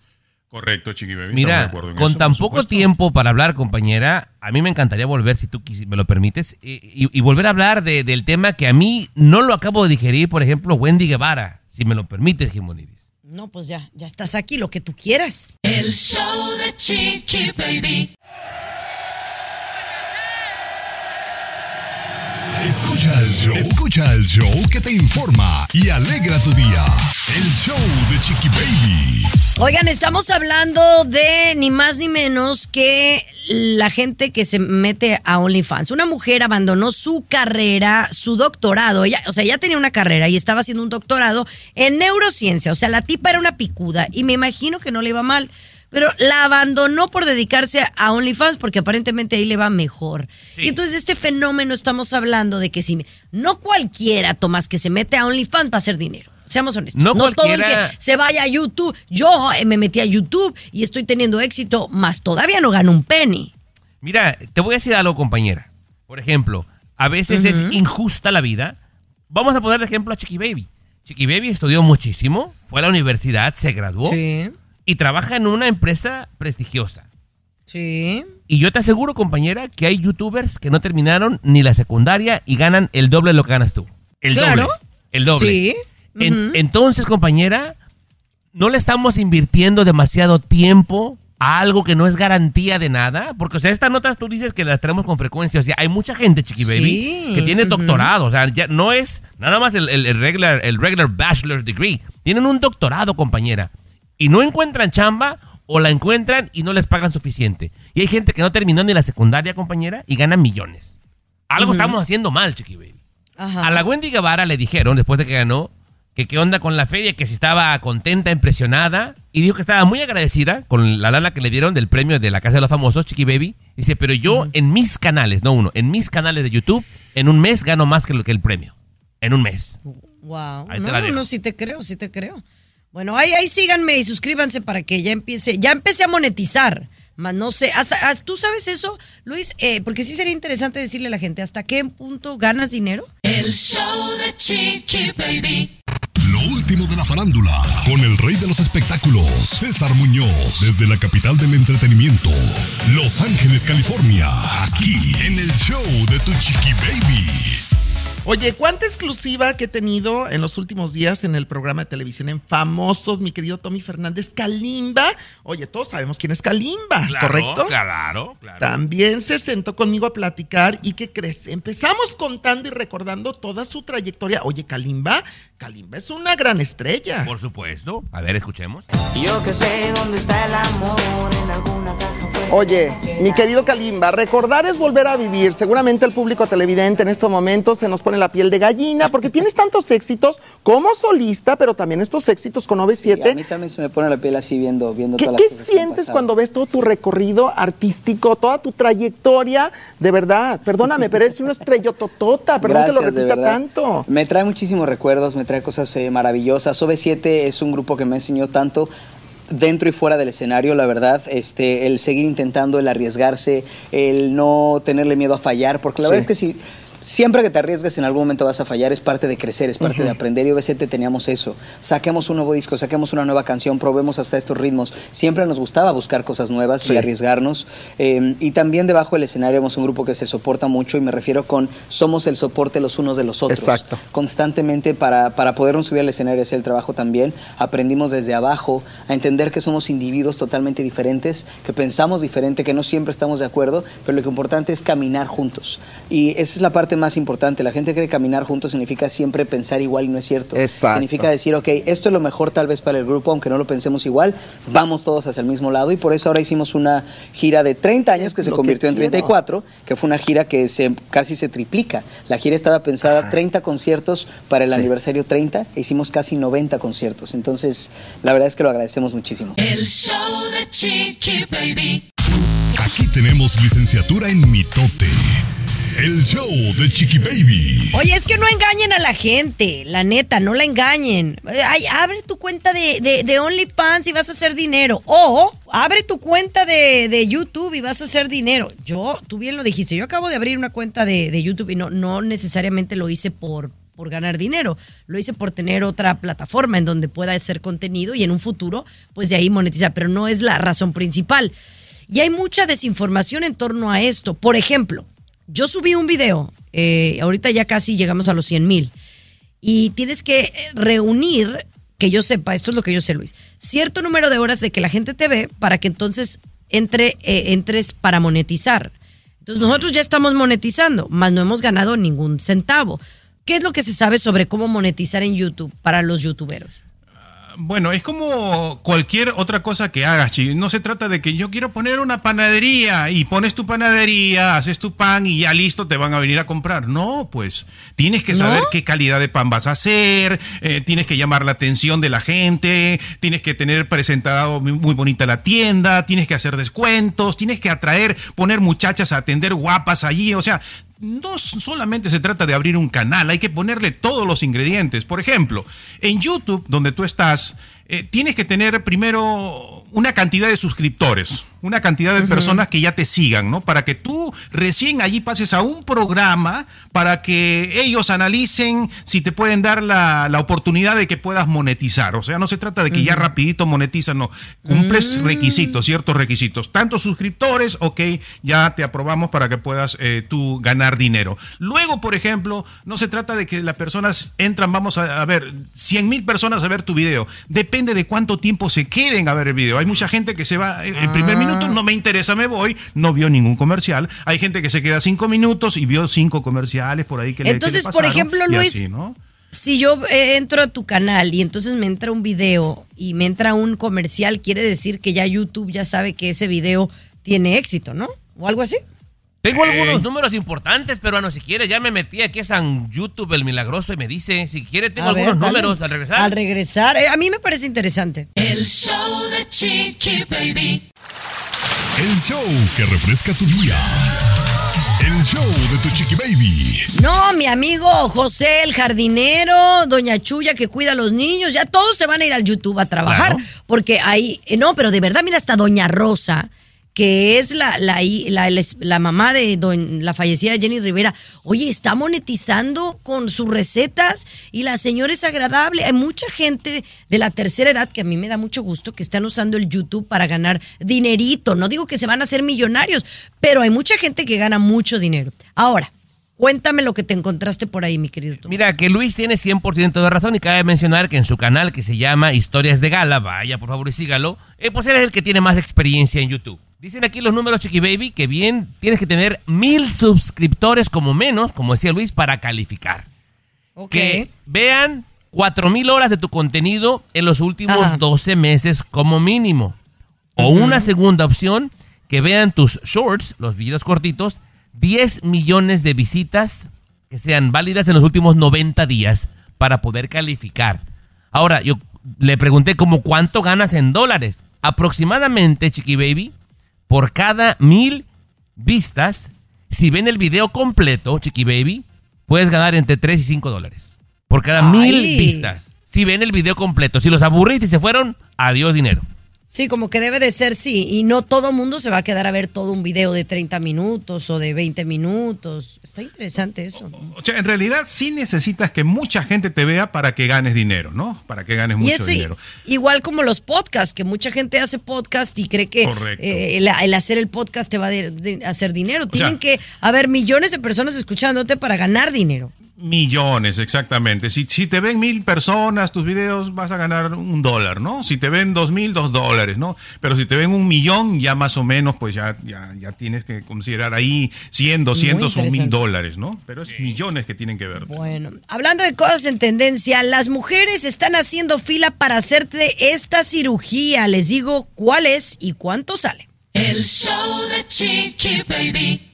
D: Correcto, Chiqui Baby.
C: Mira,
D: acuerdo en
C: con
D: eso,
C: tan poco
D: supuesto.
C: tiempo para hablar, compañera, a mí me encantaría volver, si tú me lo permites, y, y- y volver a hablar de- del tema que a mí no lo acabo de digerir, por ejemplo, Wendy Guevara, si me lo permites, Jimonides.
A: No, pues ya, ya estás aquí, lo que tú quieras.
B: El show de Chiqui Baby.
F: Escucha el show. Escucha el show que te informa y alegra tu día. El show de Chiqui Baby.
A: Oigan, estamos hablando de ni más ni menos que la gente que se mete a OnlyFans. Una mujer abandonó su carrera, su doctorado. O sea, ya tenía una carrera y estaba haciendo un doctorado en neurociencia. O sea, la tipa era una picuda y me imagino que no le iba mal. Pero la abandonó por dedicarse a OnlyFans porque aparentemente ahí le va mejor.
C: Sí.
A: Y entonces este fenómeno estamos hablando de que si no cualquiera, Tomás, que se mete a OnlyFans va a hacer dinero. Seamos honestos.
C: No
A: todo el
C: cualquiera-
A: que se vaya a YouTube. Yo eh, me metí a YouTube y estoy teniendo éxito, más todavía no gano un penny.
C: Mira, te voy a decir algo, compañera. Por ejemplo, a veces es injusta la vida. Vamos a poner de ejemplo a Chiqui Baby. Chiqui Baby estudió muchísimo, fue a la universidad, se graduó
A: Sí,
C: y trabaja en una empresa prestigiosa.
A: sí.
C: Y yo te aseguro, compañera, que hay youtubers que no terminaron ni la secundaria y ganan el doble de lo que ganas tú. El
A: Claro.
C: doble. El doble.
A: Sí.
C: En- entonces, compañera, no le estamos invirtiendo demasiado tiempo a algo que no es garantía de nada. Porque, o sea, estas notas tú dices que las tenemos con frecuencia. O sea, hay mucha gente, chiqui baby,
A: Sí.
C: que tiene doctorado. O sea, ya no es nada más el, el- el regular, el regular bachelor's degree. Tienen un doctorado, compañera. Y no encuentran chamba o la encuentran y no les pagan suficiente. Y hay gente que no terminó ni la secundaria, compañera, y gana millones. Algo estamos haciendo mal, chiqui baby.
A: Ajá.
C: A la Wendy Guevara le dijeron, después de que ganó, que qué onda con la feria, que si estaba contenta, impresionada, y dijo que estaba muy agradecida con la lana que le dieron del premio de la Casa de los Famosos, Chiqui Baby. Dice, pero yo en mis canales, no uno, en mis canales de YouTube, en un mes gano más que, lo, que el premio. En un mes.
A: Wow.
C: Ahí te
A: no,
C: la
A: no,
C: dejo.
A: no, sí te creo, sí te creo. Bueno, ahí, ahí síganme y suscríbanse para que ya empiece, ya empecé a monetizar. Más no sé, hasta, hasta- ¿tú sabes eso, Luis? Eh, porque sí sería interesante decirle a la gente, ¿hasta qué punto ganas dinero?
B: El show de Chiqui Baby.
F: Lo último de la farándula, con el rey de los espectáculos, César Muñoz, desde la capital del entretenimiento, Los Ángeles, California, aquí en el show de Tu Chiqui Baby.
E: Oye, ¿cuánta exclusiva que he tenido en los últimos días en el programa de televisión en Famosos, mi querido Tommy Fernández? Kalimba. Oye, todos sabemos quién es Kalimba, ¿correcto?
C: Claro, claro.
E: También se sentó conmigo a platicar y ¿qué crees? Empezamos contando y recordando toda su trayectoria. Oye, Kalimba, Kalimba es una gran estrella.
C: Por supuesto. A ver, escuchemos.
J: Yo que sé dónde está el amor en alguna caja.
E: Oye, mi querido Kalimba, recordar es volver a vivir. Seguramente el público televidente en estos momentos se nos pone la piel de gallina porque tienes tantos éxitos como solista, pero también estos éxitos con
J: Y a
E: OV7.
J: mí también se me pone la piel así viendo, viendo
E: ¿Qué,
J: todas las
E: qué
J: cosas que han
E: sientes cuando ves todo tu recorrido artístico, toda tu trayectoria? De verdad, perdóname, pero eres una estrella totota, perdón que lo repita tanto.
J: Me trae muchísimos recuerdos, me trae cosas eh, maravillosas. OV7 es un grupo que me enseñó tanto dentro y fuera del escenario, la verdad, este, el seguir intentando, el arriesgarse, el no tenerle miedo a fallar, porque la
E: Sí.
J: verdad es que si siempre que te arriesgas en algún momento vas a fallar, es parte de crecer, es parte de aprender y OV7 teníamos eso. Saquemos un nuevo disco, saquemos una nueva canción, probemos hasta estos ritmos. Siempre nos gustaba buscar cosas nuevas
E: Sí.
J: y arriesgarnos. Eh, y también debajo del escenario hemos un grupo que se soporta mucho y me refiero con somos el soporte los unos de los otros.
E: Exacto.
J: Constantemente para, para podernos subir al escenario y hacer el trabajo también, aprendimos desde abajo a entender que somos individuos totalmente diferentes, que pensamos diferente, que no siempre estamos de acuerdo, pero lo que importante es caminar juntos. Y esa es la parte más importante. La gente cree que caminar juntos significa siempre pensar igual y no es cierto.
E: Exacto.
J: Significa decir, ok, esto es lo mejor tal vez para el grupo, aunque no lo pensemos igual, vamos todos hacia el mismo lado y por eso ahora hicimos una gira de 30 años que se
E: lo
J: convirtió
E: que
J: en
E: quiero.
J: 34, que fue una gira que se, casi se triplica. La gira estaba pensada 30 conciertos para el
E: Sí.
J: aniversario 30 e hicimos casi 90 conciertos. Entonces, la verdad es que lo agradecemos muchísimo.
B: El show de Chiqui Baby.
F: Aquí tenemos licenciatura en mitote. El show de Chiqui Baby.
A: Oye, es que no engañen a la gente, la neta, no la engañen. Ay, abre tu cuenta de, de, OnlyFans y vas a hacer dinero. O abre tu cuenta de, de YouTube y vas a hacer dinero. Yo, tú bien lo dijiste, yo acabo de abrir una cuenta de, de YouTube y no, no necesariamente lo hice por, por ganar dinero. Lo hice por tener otra plataforma en donde pueda hacer contenido y en un futuro, pues de ahí monetizar. Pero no es la razón principal. Y hay mucha desinformación en torno a esto. Por ejemplo, yo subí un video, eh, ahorita ya casi llegamos a los 100 mil, y tienes que eh, reunir, que yo sepa, esto es lo que yo sé, Luis, cierto número de horas de que la gente te ve para que entonces entre, eh, entres para monetizar. Entonces nosotros ya estamos monetizando, más no hemos ganado ningún centavo. ¿Qué es lo que se sabe sobre cómo monetizar en YouTube para los youtuberos?
D: Bueno, es como cualquier otra cosa que hagas, chi. No se trata de que yo quiero poner una panadería y pones tu panadería, haces tu pan y ya listo te van a venir a comprar. No, pues tienes que saber
A: ¿No?
D: qué calidad de pan vas a hacer, eh, tienes que llamar la atención de la gente, tienes que tener presentado muy, muy bonita la tienda, tienes que hacer descuentos, tienes que atraer, poner muchachas a atender guapas allí, o sea, no solamente se trata de abrir un canal, hay que ponerle todos los ingredientes. Por ejemplo, en YouTube, donde tú estás, eh, tienes que tener primero una cantidad de suscriptores, una cantidad de personas que ya te sigan, ¿no? Para que tú recién allí pases a un programa para que ellos analicen si te pueden dar la, la oportunidad de que puedas monetizar. O sea, no se trata de que ya rapidito monetizan, no. Cumples requisitos, ciertos requisitos. Tantos suscriptores, ok, ya te aprobamos para que puedas eh, tú ganar dinero. Luego, por ejemplo, no se trata de que las personas entran, vamos a, a ver, 100 mil personas a ver tu video. Depende de cuánto tiempo se queden a ver el video. Hay mucha gente que se va eh, el primer minuto, no me interesa, me voy, no vio ningún comercial. Hay gente que se queda cinco minutos y vio cinco comerciales por ahí que le que le
A: Entonces, por ejemplo, Luis,
D: así, ¿no?
A: Si yo eh, entro a tu canal y entonces me entra un video y me entra un comercial, quiere decir que ya YouTube ya sabe que ese video tiene éxito, ¿no? O algo así.
C: Tengo
D: Eh.
C: algunos números importantes, peruano. Si quiere, ya me metí aquí a San YouTube, el milagroso, y me dice, si quiere, tengo
A: A
C: algunos números al regresar.
A: Al regresar. Eh, a mí me parece interesante.
B: El show de Chiqui Baby.
F: El show que refresca tu día. El show de tu chiqui baby.
A: No, mi amigo José el jardinero, doña Chuya que cuida a los niños, ya todos se van a ir al YouTube a trabajar.
C: Claro.
A: Porque ahí, eh, no, pero de verdad, mira, hasta doña Rosa, que es la, la, la, mamá de don- la fallecida Jenny Rivera, oye, está monetizando con sus recetas y la señora es agradable. Hay mucha gente de la tercera edad que a mí me da mucho gusto que están usando el YouTube para ganar dinerito. No digo que se van a hacer millonarios, pero hay mucha gente que gana mucho dinero. Ahora, cuéntame lo que te encontraste por ahí, mi querido.
C: Mira, que Luis tiene 100% de razón y cabe mencionar que en su canal que se llama Historias de Gala, vaya por favor y sígalo, eh, pues él es el que tiene más experiencia en YouTube. Dicen aquí los números, Chiqui Baby, que bien tienes que tener mil suscriptores como menos, como decía Luis, para calificar. Que vean cuatro mil horas de tu contenido en los últimos
A: Ajá.
C: 12 meses como mínimo. O una segunda opción, que vean tus shorts, los videos cortitos, 10 millones de visitas que sean válidas en los últimos 90 días para poder calificar. Ahora, yo le pregunté como cuánto ganas en dólares. Aproximadamente, Chiqui Baby, por cada mil vistas, si ven el video completo, Chiqui Baby, puedes ganar entre 3 y 5 dólares. Por cada
A: Ay.
C: mil vistas. Si ven el video completo. Si los aburriste y se fueron, adiós dinero.
A: Sí, como que debe de ser, sí. Y no todo mundo se va a quedar a ver todo un video de 30 minutos o de 20 minutos. Está interesante eso.
D: O sea, en realidad sí necesitas que mucha gente te vea para que ganes dinero, ¿no? Para que ganes
A: Y
D: mucho
A: es
D: dinero.
A: igual como los podcasts, que mucha gente hace podcast y cree que eh, el, el hacer el podcast te va a de- de- hacer dinero. Tienen
D: sea-
A: que haber millones de personas escuchándote para ganar dinero.
D: Millones, exactamente. Si, si te ven mil personas, tus videos vas a ganar un dólar, ¿no? Si te ven dos mil, dos dólares, ¿no? Pero si te ven un millón, ya más o menos, pues ya, ya, ya tienes que considerar ahí 100, 200 o mil dólares, ¿no? Pero es millones que tienen que ver.
A: Bueno, hablando de cosas en tendencia, las mujeres están haciendo fila para hacerte esta cirugía. Les digo cuál es y cuánto sale.
B: El show de Chiqui Baby.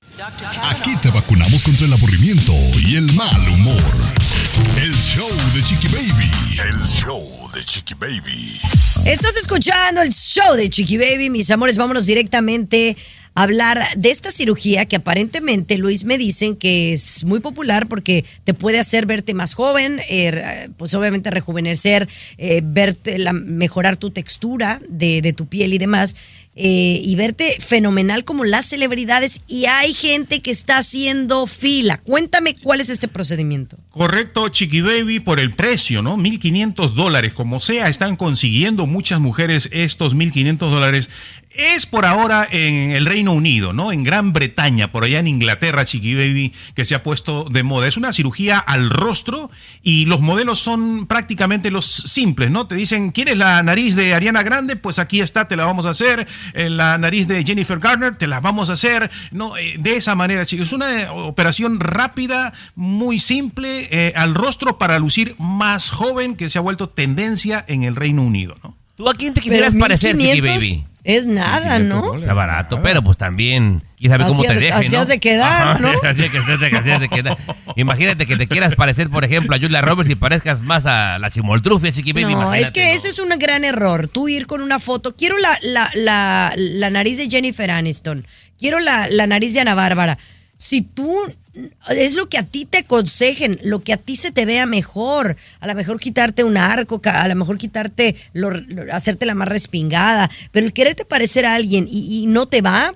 F: Aquí te vacunamos contra el aburrimiento y el mal humor. El show de Chiqui Baby. El show de Chiqui Baby.
A: Estás escuchando el show de Chiqui Baby, mis amores. Vámonos directamente a hablar de esta cirugía que aparentemente, Luis, me dicen que es muy popular porque te puede hacer verte más joven, eh, pues obviamente rejuvenecer, eh, verte, la- mejorar tu textura de, de tu piel y demás. Eh, y verte fenomenal como las celebridades y hay gente que está haciendo fila. Cuéntame cuál es este procedimiento.
D: Correcto, Chiqui Baby, por el precio, ¿no? 1.500 dólares. Como sea, están consiguiendo muchas mujeres estos 1.500 dólares. Es por ahora en el Reino Unido, ¿no? En Gran Bretaña, por allá en Inglaterra, Chiqui Baby, que se ha puesto de moda. Es una cirugía al rostro y los modelos son prácticamente los simples, ¿no? Te dicen, ¿quieres la nariz de Ariana Grande? Pues aquí está, te la vamos a hacer. Eh, La nariz de Jennifer Garner, te la vamos a hacer. No, Eh, de esa manera, chicos. Es una eh, operación rápida, muy simple, eh, al rostro para lucir más joven, que se ha vuelto tendencia en el Reino Unido, ¿no?
C: ¿Tú a quién te quisieras
A: Pero
C: parecer, Chiqui
A: 1500
C: Baby?
A: Es nada, ¿no?
C: Está barato, pero pues también, quién sabe cómo
A: Así
C: te
A: has-
C: deje,
A: así
C: ¿no?
A: has de quedar, ¿no?
C: Así es que así de quedar. Imagínate que te quieras parecer, por ejemplo, a Julia Roberts y parezcas más a la chimoltrufia, Chiqui Baby.
A: No, es que
C: ¿no?
A: ese es un gran error. Tú ir con una foto. Quiero la, la, la, la nariz de Jennifer Aniston. Quiero la, la nariz de Ana Bárbara. Si tú. Es lo que a ti te aconsejen, lo que a ti se te vea mejor. A lo mejor quitarte un arco, a lo mejor quitarte, lo, lo- hacerte la más respingada. Pero el quererte parecer a alguien y, y no te va,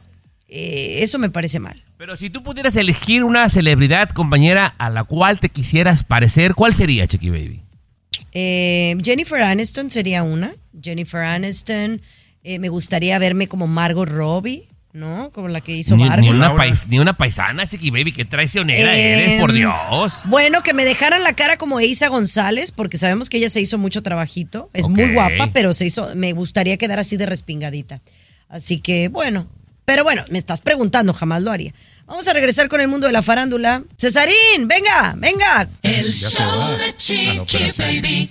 A: eh, eso me parece mal.
C: Pero si tú pudieras elegir una celebridad, compañera, a la cual te quisieras parecer, ¿cuál sería, Chiqui Baby?
A: Eh, Jennifer Aniston sería una. Jennifer Aniston. eh, me gustaría verme como Margot Robbie, ¿no? Como la que hizo
C: Ni,
A: Barbie.
C: ni una pais- ni una paisana, Chiqui Baby, qué traicionera
A: Eh,
C: eres, por Dios.
A: Bueno, que me dejaran la cara como Isa González, porque sabemos que ella se hizo mucho trabajito. Es muy guapa, pero se hizo, me gustaría quedar así de respingadita. Así que, bueno. Pero bueno, me estás preguntando, jamás lo haría. Vamos a regresar con el mundo de la farándula. Cesarín, venga, venga.
B: El show de Chiqui Baby.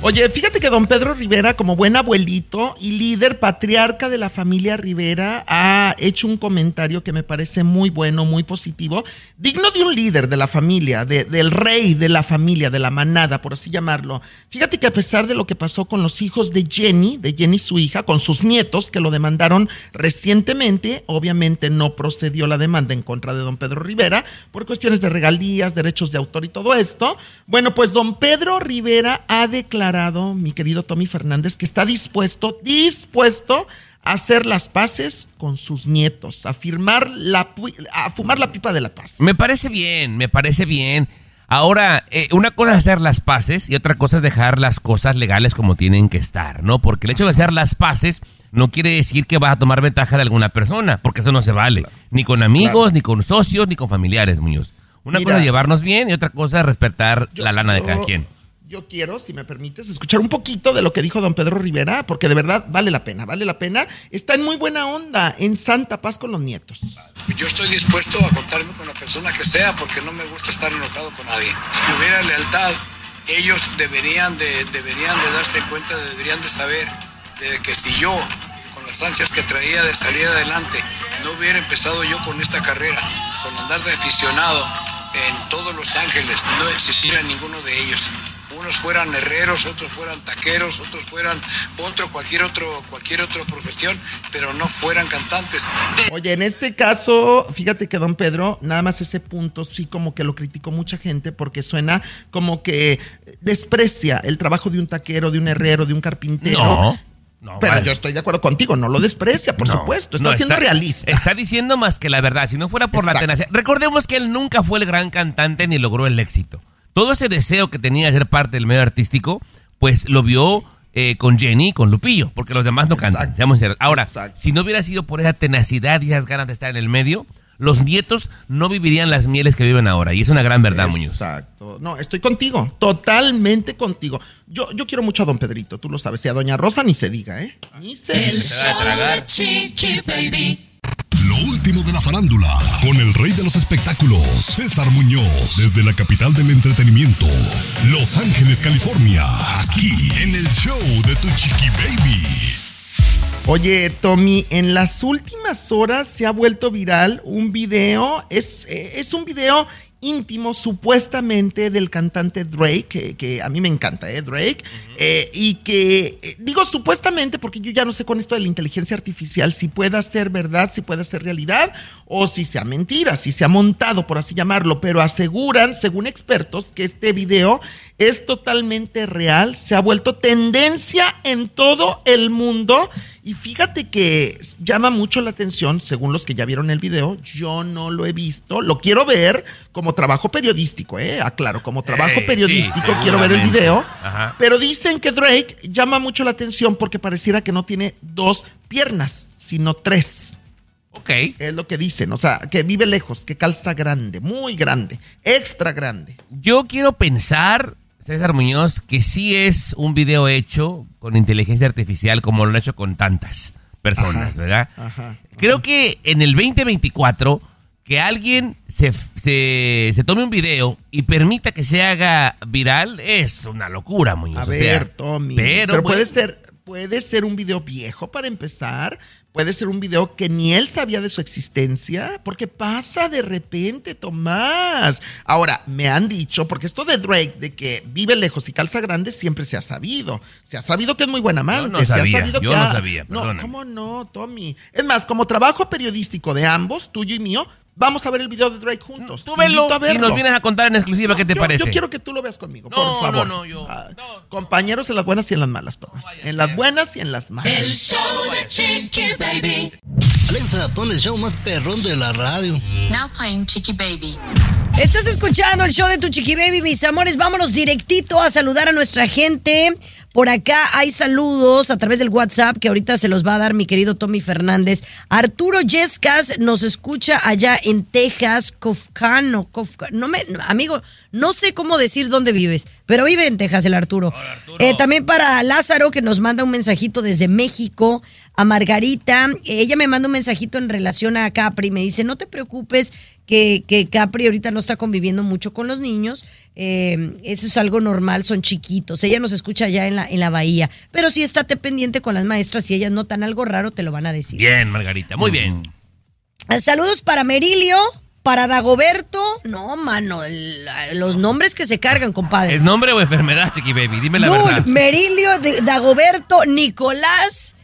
E: Oye, fíjate que don Pedro Rivera, como buen abuelito y líder patriarca de la familia Rivera, ha hecho un comentario que me parece muy bueno, muy positivo, digno de un líder de la familia, de- del rey de la familia, de la manada, por así llamarlo. Fíjate que a pesar de lo que pasó con los hijos de Jenny, de Jenny su hija, con sus nietos que lo demandaron recientemente, obviamente no procedió la demanda en contra de don Pedro Rivera por cuestiones de regalías, derechos de autor y todo esto. Bueno, pues don Pedro Rivera ha declarado, mi querido Tommy Fernández, que está dispuesto, dispuesto a hacer las paces con sus nietos, a firmar la, a fumar la pipa de la paz.
C: Me parece bien, me parece bien. Ahora, eh, una cosa es hacer las paces y otra cosa es dejar las cosas legales como tienen que estar, ¿no? Porque el hecho de hacer las paces no quiere decir que vas a tomar ventaja de alguna persona, porque eso no se vale. Ni con amigos, ni con socios, ni con familiares, Muñoz. Una
E: Mira,
C: cosa es llevarnos bien y otra cosa es respetar
E: yo-
C: la lana de cada quien.
E: Yo quiero, si me permites, escuchar un poquito de lo que dijo don Pedro Rivera, porque de verdad vale la pena, vale la pena. Está en muy buena onda, en santa paz con los nietos.
K: Yo estoy dispuesto a contarme con la persona que sea porque no me gusta estar enojado con nadie. Si hubiera lealtad, ellos deberían de, deberían de darse cuenta, deberían de saber de que si yo, con las ansias que traía de salir adelante, no hubiera empezado yo con esta carrera, con andar de aficionado en todos Los Ángeles, no existiera ninguno de ellos. Unos fueran herreros, otros fueran taqueros, otros fueran otro, cualquier otro, cualquier otra profesión, pero no fueran cantantes.
E: Oye, en este caso, fíjate que don Pedro, nada más ese punto sí como que lo criticó mucha gente porque suena como que desprecia el trabajo de un taquero, de un herrero, de un carpintero.
C: No, no,
E: Pero
C: vale.
E: yo estoy de acuerdo contigo, no lo desprecia, por
C: No,
E: supuesto, está
C: no,
E: siendo realista.
C: Está diciendo más que la verdad. Si no fuera por la tenacidad. Recordemos que él nunca fue el gran cantante ni logró el éxito. Todo ese deseo que tenía de ser parte del medio artístico, pues lo vio eh, con Jenny y con Lupillo, porque los demás no cantan. Seamos sinceros. Ahora,
E: Exacto.
C: si no hubiera sido por esa tenacidad y esas ganas de estar en el medio, los nietos no vivirían las mieles que viven ahora. Y es una gran verdad, Muñoz.
E: Exacto. No, estoy contigo, totalmente contigo. Yo, yo quiero mucho a don Pedrito, tú lo sabes. Y a doña Rosa ni se diga, ¿eh? Ni se
B: El
E: diga.
B: show de Chiqui Baby.
F: Último de la farándula, con el rey de los espectáculos, César Muñoz, desde la capital del entretenimiento, Los Ángeles, California, aquí en el show de tu chiqui baby.
E: Oye, Tommy, en las últimas horas se ha vuelto viral un video, es, eh, es un video íntimo supuestamente del cantante Drake, que, que a mí me encanta, ¿eh? Drake, eh, y que eh, digo supuestamente porque yo ya no sé con esto de la inteligencia artificial si pueda ser verdad, si pueda ser realidad o si sea mentira, si se ha montado, por así llamarlo, pero aseguran, según expertos, que este video es totalmente real, se ha vuelto tendencia en todo el mundo. Y fíjate que llama mucho la atención, según los que ya vieron el video, yo no lo he visto, lo quiero ver como trabajo periodístico, ¿eh? Aclaro, como trabajo
C: Eh, sí,
E: periodístico quiero ver el video.
C: Ajá.
E: Pero dicen que Drake llama mucho la atención porque pareciera que no tiene dos piernas, sino tres.
C: Ok.
E: Es lo que dicen, o sea, que vive lejos, que calza grande, muy grande, extra grande.
C: Yo quiero pensar, César Muñoz, que sí es un video hecho con inteligencia artificial como lo han hecho con tantas personas,
E: Ajá,
C: ¿verdad?
E: ajá,
C: Creo que en el 2024 que alguien se, se, se tome un video y permita que se haga viral es una locura, Muñoz.
E: A
C: o sea,
E: ver, Tommy.
C: Pero,
E: Pero, puede ser, puede ser un video viejo para empezar. Puede ser un video que ni él sabía de su existencia, porque pasa de repente, Tomás. Ahora, me han dicho, porque esto de Drake, de que vive lejos y calza grande, siempre se ha sabido. Se ha sabido que es muy buen amante.
C: no
E: se ha
C: sabía,
E: sabido
C: yo
E: que
C: no
E: ha-
C: sabía,
E: No. ¿cómo no, Tommy? Es más, como trabajo periodístico de ambos, tuyo y mío, vamos a ver el video de Drake juntos.
C: Tú velo y nos vienes a contar en exclusiva qué te
E: Yo-
C: parece.
E: Yo quiero que tú lo veas conmigo,
C: No,
E: por favor.
C: no, no, yo-
E: Ah, Compañeros en las buenas y en las malas, Tomás. en las buenas y en las malas.
B: El show de Chiqui Baby.
H: Alexa, pon el show más perrón de la radio.
I: Now playing Chiqui Baby.
A: Estás escuchando el show de tu chiqui baby, mis amores. Vámonos directito a saludar a nuestra gente. Por acá hay saludos a través del WhatsApp que ahorita se los va a dar mi querido Tommy Fernández. Arturo Yescas nos escucha allá en Texas, Cofcano, Cofca- no me, amigo, no sé cómo decir dónde vives, pero vive en Texas el Arturo. Eh, también para Lázaro que nos manda un mensajito desde México, a Margarita, ella me manda un mensajito en relación a Capri. Me dice, no te preocupes que, que Capri ahorita no está conviviendo mucho con los niños. eh, eso es algo normal, son chiquitos. Ella nos escucha allá en la, en la bahía. Pero sí estate pendiente con las maestras. Si ellas notan algo raro, te lo van a decir.
C: Bien, Margarita, muy bien.
A: Eh, Saludos para Merilio, para Dagoberto. No, mano, el- los nombres que se cargan, compadre.
C: ¿Es nombre o enfermedad, Chiqui Baby? Dime la verdad.
A: Merilio, Dagoberto, Nicolás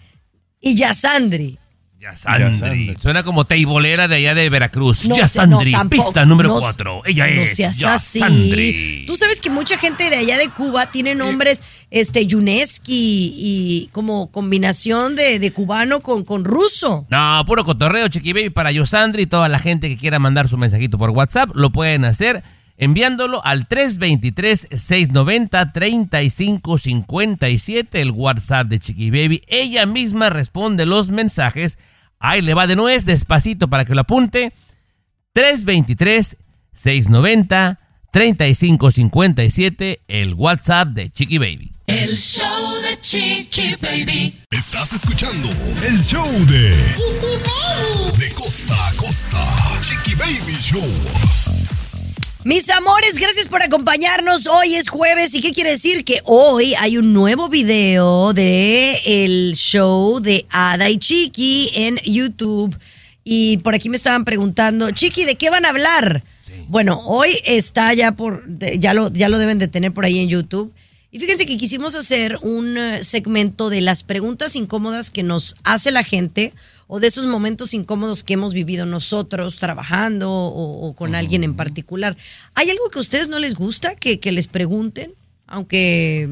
A: y Yasandri.
C: Yasandri. Suena como teibolera de allá de Veracruz.
A: No sé,
C: Yasandri,
A: no,
C: pista número
A: No
C: 4.
A: se-
C: Ella
A: no
C: es
A: seas así.
C: Yasandri.
A: Tú sabes que mucha gente de allá de Cuba tiene nombres, este, Yuneski y como combinación de, de cubano con, con ruso.
C: No, puro cotorreo, Chiqui Baby, para Yosandri y toda la gente que quiera mandar su mensajito por WhatsApp, lo pueden hacer enviándolo al 323-690-3557, el WhatsApp de Chiqui Baby. Ella misma responde los mensajes. Ahí le va de nuez, despacito para que lo apunte. 323-690-3557, el WhatsApp de Chiqui Baby.
B: El show de Chiqui Baby.
F: Estás escuchando el show de Chiqui Baby. De costa a costa. Chiqui Baby Show.
A: Mis amores, gracias por acompañarnos. Hoy es jueves y qué quiere decir que hoy hay un nuevo video de el show de Ada y Chiqui en YouTube. Y por aquí me estaban preguntando, Chiqui, ¿de qué van a hablar? Bueno, hoy está ya por, ya lo, ya lo deben de tener por ahí en YouTube. Y fíjense que quisimos hacer un eh, segmento de las preguntas incómodas que nos hace la gente o de esos momentos incómodos que hemos vivido nosotros trabajando o, o con alguien en particular. ¿Hay algo que a ustedes no les gusta que, que les pregunten, aunque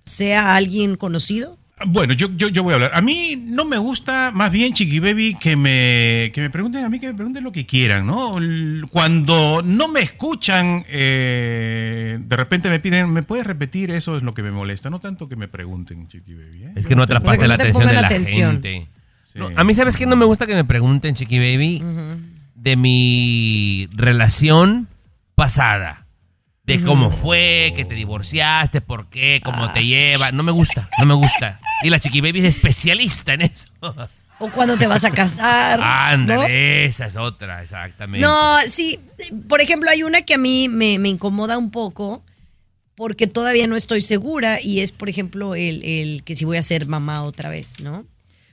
A: sea alguien conocido?
D: Bueno, yo, yo, yo voy a hablar. A mí no me gusta, más bien, Chiqui Baby, que me, que me pregunten a mí, que me pregunten lo que quieran, ¿no? Cuando no me escuchan, eh, de repente me piden, ¿me puedes repetir? Eso es lo que me molesta, no tanto que me pregunten, Chiqui Baby. ¿eh?
C: Es que no atrapaste
A: que no
C: la
A: te
C: atención de la
A: atención.
C: gente. No, a mí, ¿sabes qué? No me gusta que me pregunten, Chiqui Baby, de mi relación pasada. De cómo fue, que te divorciaste, por qué, cómo te lleva. No me gusta, no me gusta. Y la Chiqui Baby es especialista en eso.
A: ¿O cuando te vas a casar? ¿no?
C: Ándale, esa es otra, exactamente.
A: No, sí, por ejemplo, hay una que a mí me, me incomoda un poco porque todavía no estoy segura y es, por ejemplo, el, el que si voy a ser mamá otra vez, ¿no?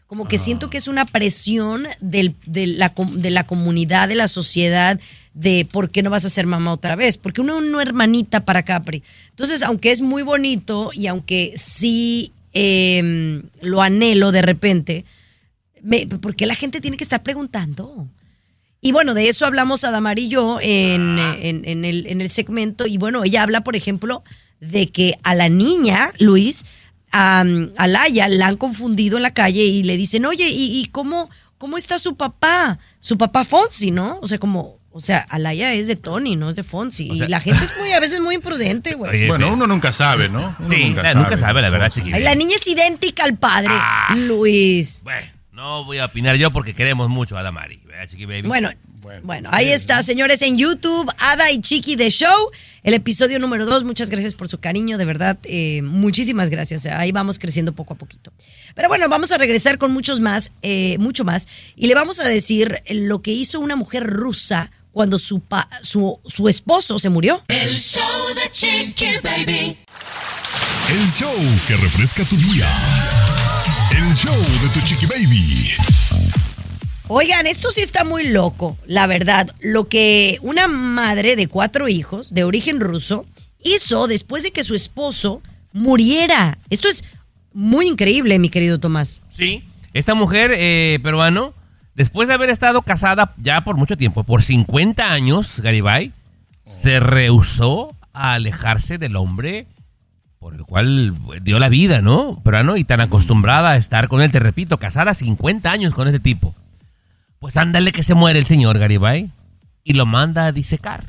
A: Como que siento que es una presión del- de, la, com- de la comunidad, de la sociedad, de por qué no vas a ser mamá otra vez. Porque uno es una hermanita para Capri. Entonces, aunque es muy bonito y aunque sí eh, lo anhelo de repente, me, ¿por qué la gente tiene que estar preguntando? Y bueno, de eso hablamos Adamar y yo en, en- en el, en el segmento. Y bueno, ella habla, por ejemplo, de que a la niña, Luis, a, a Laia, la han confundido en la calle y le dicen, oye, ¿y, y cómo, cómo está su papá? Su papá Fonsi, ¿no? O sea, como, o sea, Alaya es de Tony, no es de Fonsi.
D: sea-
A: y la gente es muy, a veces muy imprudente, güey.
D: Bueno, uno nunca sabe, ¿no? Uno
C: Sí, la- nunca sabe, la verdad, Chiqui
A: Ay,
C: Baby.
A: la niña es idéntica al padre,
C: Ah.
A: Luis.
C: Bueno, no voy a opinar yo porque queremos mucho a Damari, ¿verdad, Chiqui Baby?
A: Bueno, bueno, ahí está, señores, en YouTube, Ada y Chiqui de Show, el episodio número 2. Muchas gracias por su cariño, de verdad, eh, muchísimas gracias. Ahí vamos creciendo poco a poquito. Pero bueno, vamos a regresar con muchos más, eh, mucho más, y le vamos a decir lo que hizo una mujer rusa cuando su, pa- su, su esposo se murió.
B: El show de Chiqui Baby.
F: El show que refresca tu día. El show de tu chiqui baby.
A: Oigan, esto sí está muy loco, la verdad. Lo que una madre de cuatro hijos de origen ruso hizo después de que su esposo muriera. Esto es muy increíble, mi querido Tomás.
C: Sí, esta mujer eh, peruano, después de haber estado casada ya por mucho tiempo, por 50 años, Garibay, se rehusó a alejarse del hombre por el cual dio la vida, ¿no? Peruano, y tan acostumbrada a estar con él, te repito, casada 50 años con este tipo. Pues ándale que se muere el señor Garibay y lo manda a disecar.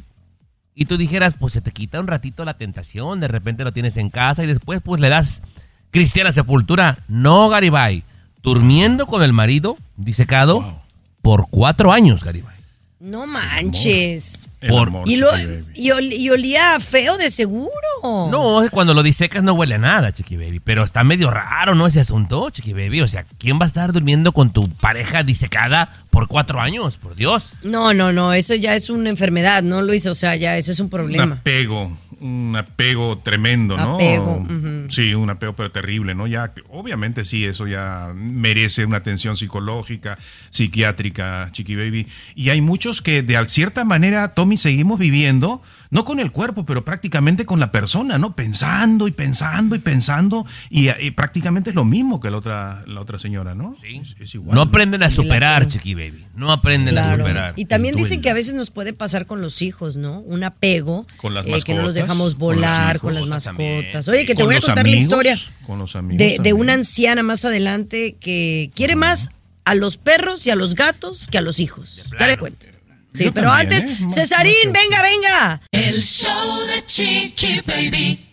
C: Y tú dijeras, pues se te quita un ratito la tentación, de repente lo tienes en casa y después pues le das cristiana sepultura. No, Garibay. Durmiendo con el marido disecado por cuatro años, Garibay.
A: No manches.
C: Por-
D: amor,
A: Y, lo, y, ol- y olía feo de seguro.
C: No, cuando lo disecas no huele a nada, Chiqui Baby. Pero está medio raro, ¿no? Ese asunto, Chiqui Baby. O sea, ¿quién va a estar durmiendo con tu pareja disecada por cuatro años? Por Dios.
A: No, no, no, eso ya es una enfermedad, no Luis, o sea, ya eso es un
D: Un
A: problema.
D: apego, un apego tremendo, ¿no?
A: Apego.
D: Sí, un apego pero terrible, ¿no? Ya, obviamente sí, eso ya merece una atención psicológica, psiquiátrica, Chiqui Baby. Y hay muchos que de cierta manera, Tommy, seguimos viviendo, no con el cuerpo, pero prácticamente con la persona, ¿no? Pensando y pensando y pensando. Y, y prácticamente es lo mismo que la otra, la otra señora, ¿no? Sí. Es, es igual.
C: No aprenden a superar. Chiqui Baby. No aprenden a superar.
A: Y también dicen que a veces nos puede pasar con los hijos, ¿no? Un apego,
D: Con las
A: eh, que no los
D: mascotas,
A: dejamos
D: con los
A: volar
D: hijos
A: con, las
C: también.
A: mascotas. Oye, que te voy a contar la historia
D: con los amigos
A: de, una anciana más adelante que quiere más a los perros y a los gatos que a los hijos. Ya le cuento. Sí,
D: Yo
A: pero
D: también,
A: antes,
D: ¿eh?
A: Cesarín, venga, venga.
B: El show de Chiqui Baby.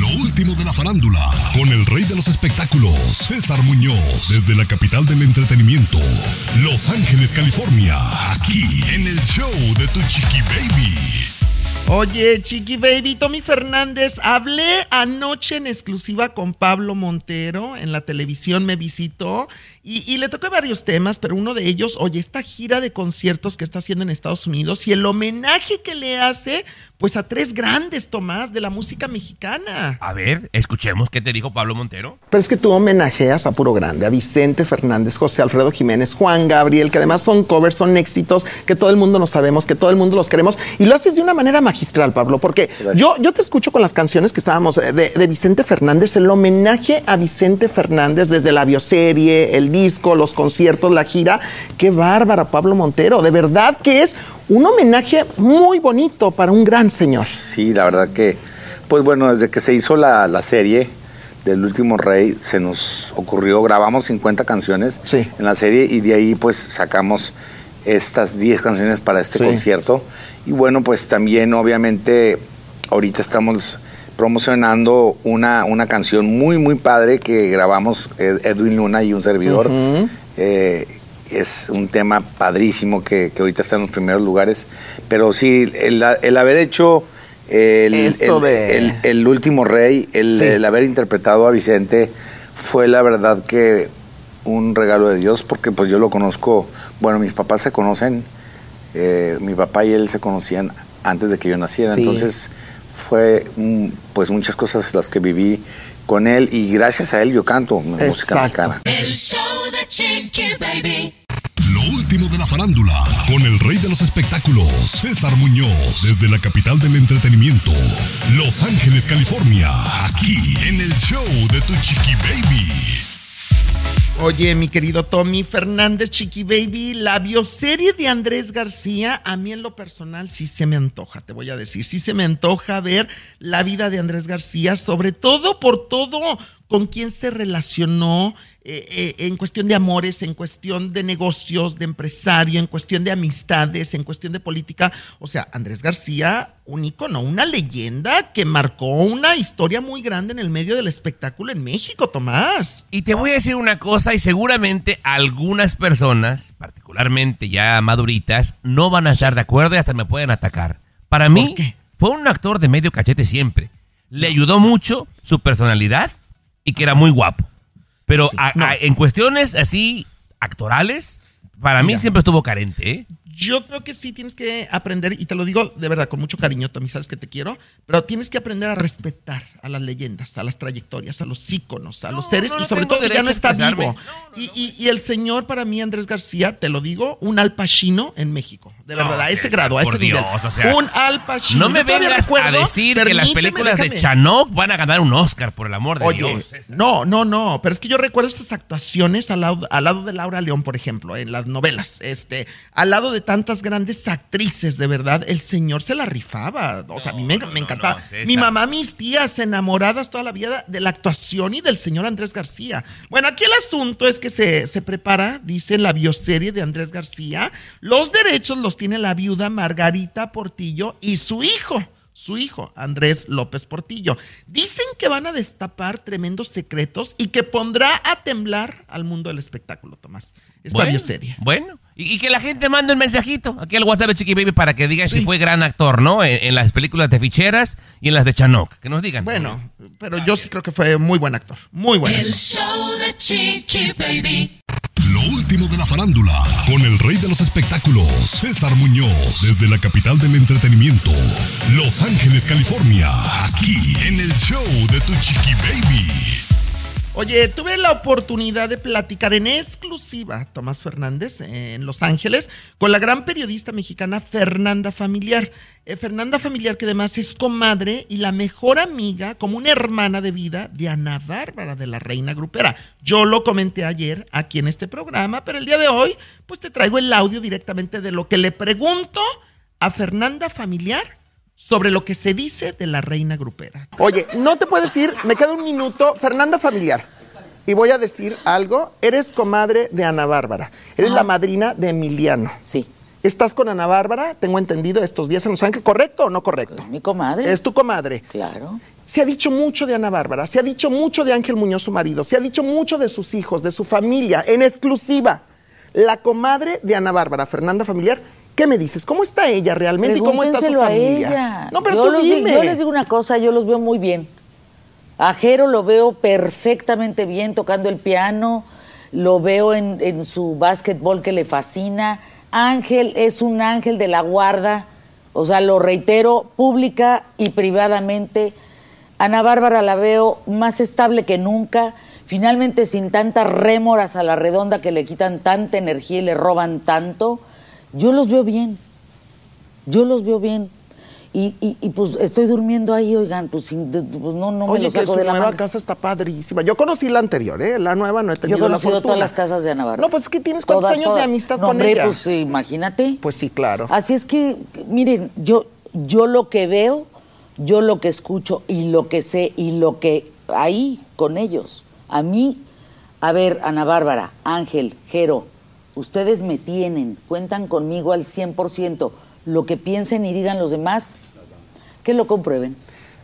F: Lo último de la farándula, con el rey de los espectáculos, César Muñoz, desde la capital del entretenimiento, Los Ángeles, California, aquí en el show de Tu Chiqui Baby.
E: Oye, Chiqui Baby, Tommy Fernández, hablé anoche en exclusiva con Pablo Montero, en la televisión me visitó y, y le toqué varios temas, pero uno de ellos, oye, esta gira de conciertos que está haciendo en Estados Unidos y el homenaje que le hace, pues a tres grandes, Tomás, de la música mexicana.
C: A ver, escuchemos qué te dijo Pablo Montero.
L: Pero es que tú homenajeas a puro grande, a Vicente Fernández, José Alfredo Jiménez, Juan Gabriel, que además son covers, son éxitos, que todo el mundo nos sabemos, que todo el mundo los queremos, y lo haces de una manera magistral, Pablo, porque yo, yo te escucho con las canciones que estábamos eh, de, de Vicente Fernández, el homenaje a Vicente Fernández desde la bioserie, el disco, los conciertos, la gira. Qué bárbara, Pablo Montero, de verdad que es un homenaje muy bonito para un gran señor.
M: Sí, la verdad que, pues bueno, desde que se hizo la, la serie del último rey, se nos ocurrió, grabamos 50 canciones
L: Sí.
M: en la serie y de ahí pues sacamos estas 10 canciones para este
L: Sí.
M: concierto. Y bueno, pues también obviamente ahorita estamos promocionando una, una canción muy, muy padre que grabamos Ed- Edwin Luna y un servidor. Eh, es un tema padrísimo que, que ahorita está en los primeros lugares. Pero sí, el, el haber hecho el,
L: Esto
M: el-
L: de-
M: el- el último rey, el,
L: Sí.
M: el haber interpretado a Vicente, fue la verdad que un regalo de Dios, porque pues yo lo conozco, bueno, mis papás se conocen, eh, mi papá y él se conocían antes de que yo naciera,
L: Sí.
M: entonces fue pues muchas cosas las que viví con él y gracias a él yo canto música mexicana.
B: El show de Chiqui Baby.
F: Lo último de la farándula, con el rey de los espectáculos, César Muñoz, desde la capital del entretenimiento, Los Ángeles, California, aquí en el show de Tu Chiqui Baby.
E: Oye, mi querido Tommy Fernández, Chiqui Baby, la bioserie de Andrés García, a mí en lo personal sí se me antoja, te voy a decir, sí se me antoja ver la vida de Andrés García, sobre todo por todo con quién se relacionó eh, eh, en cuestión de amores, en cuestión de negocios, de empresario, en cuestión de amistades, en cuestión de política. O sea, Andrés García, un ícono, una leyenda que marcó una historia muy grande en el medio del espectáculo en México, Tomás.
C: Y te voy a decir una cosa y seguramente algunas personas, particularmente ya maduritas, no van a estar de acuerdo y hasta me pueden atacar. Para mí, fue un actor de medio cachete siempre. Le ayudó mucho su personalidad y que era muy guapo. Pero
E: Sí,
C: a-
E: no.
C: a- en cuestiones así actorales, para mí siempre estuvo carente, ¿eh?
E: Yo creo que sí tienes que aprender, y te lo digo de verdad con mucho cariño, Tommy, sabes que te quiero, pero tienes que aprender a respetar a las leyendas, a las trayectorias, a los íconos, a los seres
C: no,
E: y sobre todo que ya no está vivo. y, y- y el señor para mí, Andrés García, te lo digo, un Al Pacino en México. De verdad, a ese grado, a
C: por
E: ese nivel.
C: Dios, o sea,
E: un Al Pacino.
C: No me vengas a decir que las películas de. Chanok van a ganar un Oscar, por el amor de
E: Oye,
C: Dios. César.
E: no, no, no, pero es que yo recuerdo estas actuaciones al lado, al lado de Laura León, por ejemplo, en las novelas, este, al lado de tantas grandes actrices, de verdad, el señor se la rifaba, o sea, a mí me, me encantaba.
C: no.
E: Mi mamá, mis tías, enamoradas toda la vida de la actuación y del señor Andrés García. Bueno, aquí el asunto es que se, se prepara, dice la bioserie de Andrés García, los derechos los tiene la viuda Margarita Portillo y su hijo su hijo, Andrés López Portillo. Dicen que van a destapar tremendos secretos y que pondrá a temblar al mundo del espectáculo, Tomás. Esta
C: bueno,
E: bioserie.
C: Bueno, Y, y que la gente mande un mensajito aquí al WhatsApp de Chiqui Baby para que diga si fue gran actor, ¿no? En, en las películas de ficheras y en las de Chanoc. Que nos digan.
E: Bueno, pero yo sí creo que fue muy buen actor. Muy buen
B: El show de Chiqui Baby.
F: Lo último de la farándula, con el rey de los espectáculos, César Muñoz, desde la capital del entretenimiento, Los Ángeles, California, aquí en el show de Tu Chiqui Baby.
E: Oye, tuve la oportunidad de platicar en exclusiva, Tomás Fernández, en Los Ángeles, con la gran periodista mexicana Fernanda Familiar. Eh, Fernanda Familiar, que además es comadre y la mejor amiga, como una hermana de vida, de Ana Bárbara de la Reina Grupera. Yo lo comenté ayer aquí en este programa, pero el día de hoy, pues te traigo el audio directamente de lo que le pregunto a Fernanda Familiar sobre lo que se dice de la Reina Grupera.
L: Oye, no te puedes ir, me queda un minuto. Fernanda Familiar. Y voy a decir algo. Eres comadre de Ana Bárbara. Eres la madrina de Emiliano.
N: Sí.
L: ¿Estás con Ana Bárbara? Tengo entendido estos días en Los Ángeles. ¿Correcto o no correcto?
N: mi comadre.
L: Es tu comadre.
N: Claro.
L: Se ha dicho mucho de Ana Bárbara, se ha dicho mucho de Ángel Muñoz, su marido, se ha dicho mucho de sus hijos, de su familia, en exclusiva. La comadre de Ana Bárbara, Fernanda Familiar, ¿qué me dices? ¿Cómo está ella realmente y cómo está su
N: Pregúntenselo a ella.
L: No, pero
N: yo,
L: tú
N: los
L: dime.
N: yo les digo una cosa, yo los veo muy bien. A Jero lo veo perfectamente bien tocando el piano, lo veo en, en su básquetbol que le fascina. Ángel es un ángel de la guarda, o sea, lo reitero pública y privadamente. Ana Bárbara la veo más estable que nunca, finalmente sin tantas rémoras a la redonda que le quitan tanta energía y le roban tanto. Yo los veo bien, yo los veo bien. Y, y- y, pues estoy durmiendo ahí, oigan, pues, sin- pues, no, no me lo saco de la
L: nueva
N: manga.
L: casa está padrísima. Yo conocí la anterior, ¿eh? La nueva no he
N: Yo
L: tenido
N: he
L: la
N: conocido todas las casas de Ana Bárbara.
L: No, pues es que tienes cuántos
N: Todas,
L: años
N: todas.
L: de amistad
N: No,
L: con
N: hombre,
L: ella.
N: pues imagínate.
L: Pues sí, claro.
N: Así es que, miren, yo, yo lo que veo, yo lo que escucho y lo que sé y lo que ahí con ellos. A mí, a ver, Ana Bárbara, Ángel, Jero, ustedes me tienen, cuentan conmigo al 100%. Lo que piensen y digan los demás, que lo comprueben.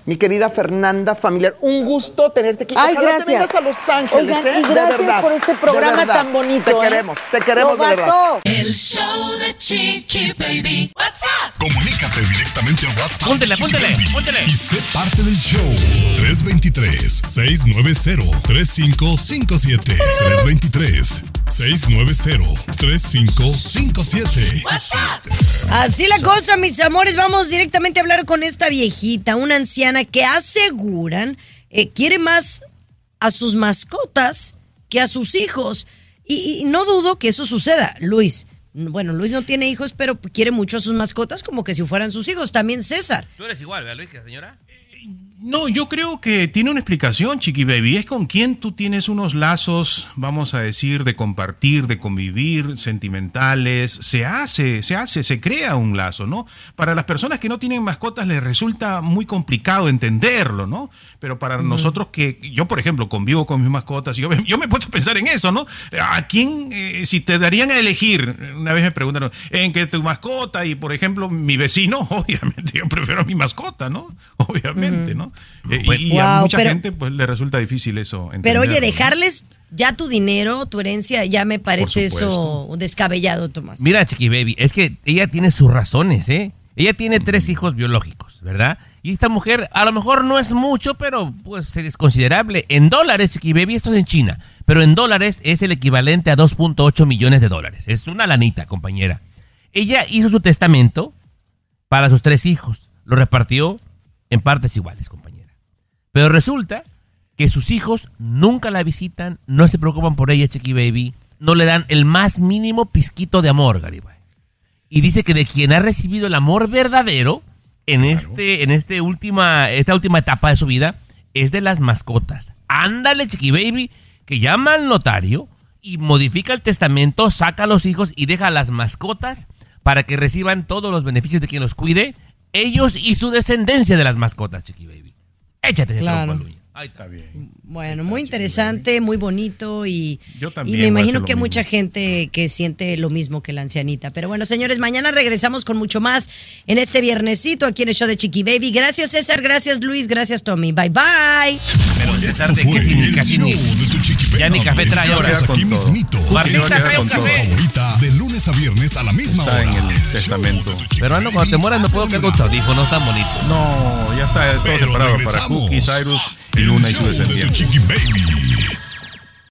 L: Mi querida Fernanda Familiar, un gusto tenerte aquí.
N: Ay,
L: Ojalá
N: gracias.
L: te vengas a Los Ángeles,
N: Oigan,
L: ¿eh?
N: y
L: De
N: gracias
L: verdad,
N: por este
L: de
N: programa
L: verdad.
N: tan bonito,
L: Te
N: ¿eh?
L: queremos, te queremos de verdad.
B: El show de Chiqui Baby. What's up?
F: Comunícate directamente a WhatsApp.
C: Póntele, póntele,
F: Baby
C: póntele.
F: Y sé parte del show. 323-690-3557. 323-690-3557.
A: Así la cosa, mis amores. Vamos directamente a hablar con esta viejita, una anciana que aseguran eh, quiere más a sus mascotas que a sus hijos. Y, y no dudo que eso suceda, Luis. Bueno, Luis no tiene hijos, pero quiere mucho a sus mascotas como que si fueran sus hijos. También César.
C: Tú eres igual, ¿verdad, Luis, que la señora?
D: No, yo creo que tiene una explicación, Chiqui Baby. Es con quien tú tienes unos lazos, vamos a decir, de compartir, de convivir, sentimentales. Se hace, se hace, se crea un lazo, ¿no? Para las personas que no tienen mascotas les resulta muy complicado entenderlo, ¿no? Pero para nosotros que, yo por ejemplo, convivo con mis mascotas, yo, me- yo me he puesto a pensar en eso, ¿no? ¿A quién, eh, si te darían a elegir, una vez me preguntaron, en que tu mascota y, por ejemplo, mi vecino, obviamente yo prefiero a mi mascota, ¿no? Obviamente, ¿no? Eh, y a mucha
A: pero-
D: gente pues le resulta difícil eso.
A: Pero oye, dejarles ya tu dinero, tu herencia, ya me parece eso descabellado, Tomás.
C: Mira, Chiqui Baby, es que ella tiene sus razones, ¿eh? Ella tiene tres hijos biológicos, ¿verdad? Y esta mujer, a lo mejor no es mucho, pero pues es considerable. En dólares, Chiqui Baby, esto es en China, pero en dólares es el equivalente a 2.8 millones de dólares. Es una lanita, compañera. Ella hizo su testamento para sus tres hijos. Lo repartió en partes iguales, compañera. Pero resulta que sus hijos nunca la visitan, no se preocupan por ella, Chiqui Baby, no le dan el más mínimo pizquito de amor, Garibay. Y dice que de quien ha recibido el amor verdadero en este, en este última, esta última etapa de su vida es de las mascotas. Ándale, Chiqui Baby, que llama al notario y modifica el testamento, saca a los hijos y deja a las mascotas para que reciban todos los beneficios de quien los cuide, ellos y su descendencia de las mascotas, Chiqui Baby. Échate ese
A: Claro.
C: trompo, Luña. Ahí está bien.
A: Bueno, muy interesante, muy bonito y,
D: Yo
A: y
D: también
A: me
D: a hacer
A: imagino que hay
D: mismo.
A: mucha gente que siente lo mismo que la ancianita. Pero bueno, señores, mañana regresamos con mucho más en este viernesito aquí en el show de Chiqui Baby. Gracias César, gracias Luis, gracias Tommy. Bye bye.
C: Pero César, ¿de qué significa? Ya ni café trae ahora.
F: Aquí
D: Con todo.
F: mismito.
C: Martín,
F: En la
C: café,
F: favorita, de lunes a viernes a la misma
D: Está
F: hora.
D: en el testamento.
C: Peruano, cuando te mueras me puedo quedar con tus audífonos tan bonitos.
D: No, ya está todo
F: Pero
D: separado para. Cookie, Cyrus y Luna y su descendiente.
F: Chiqui Baby.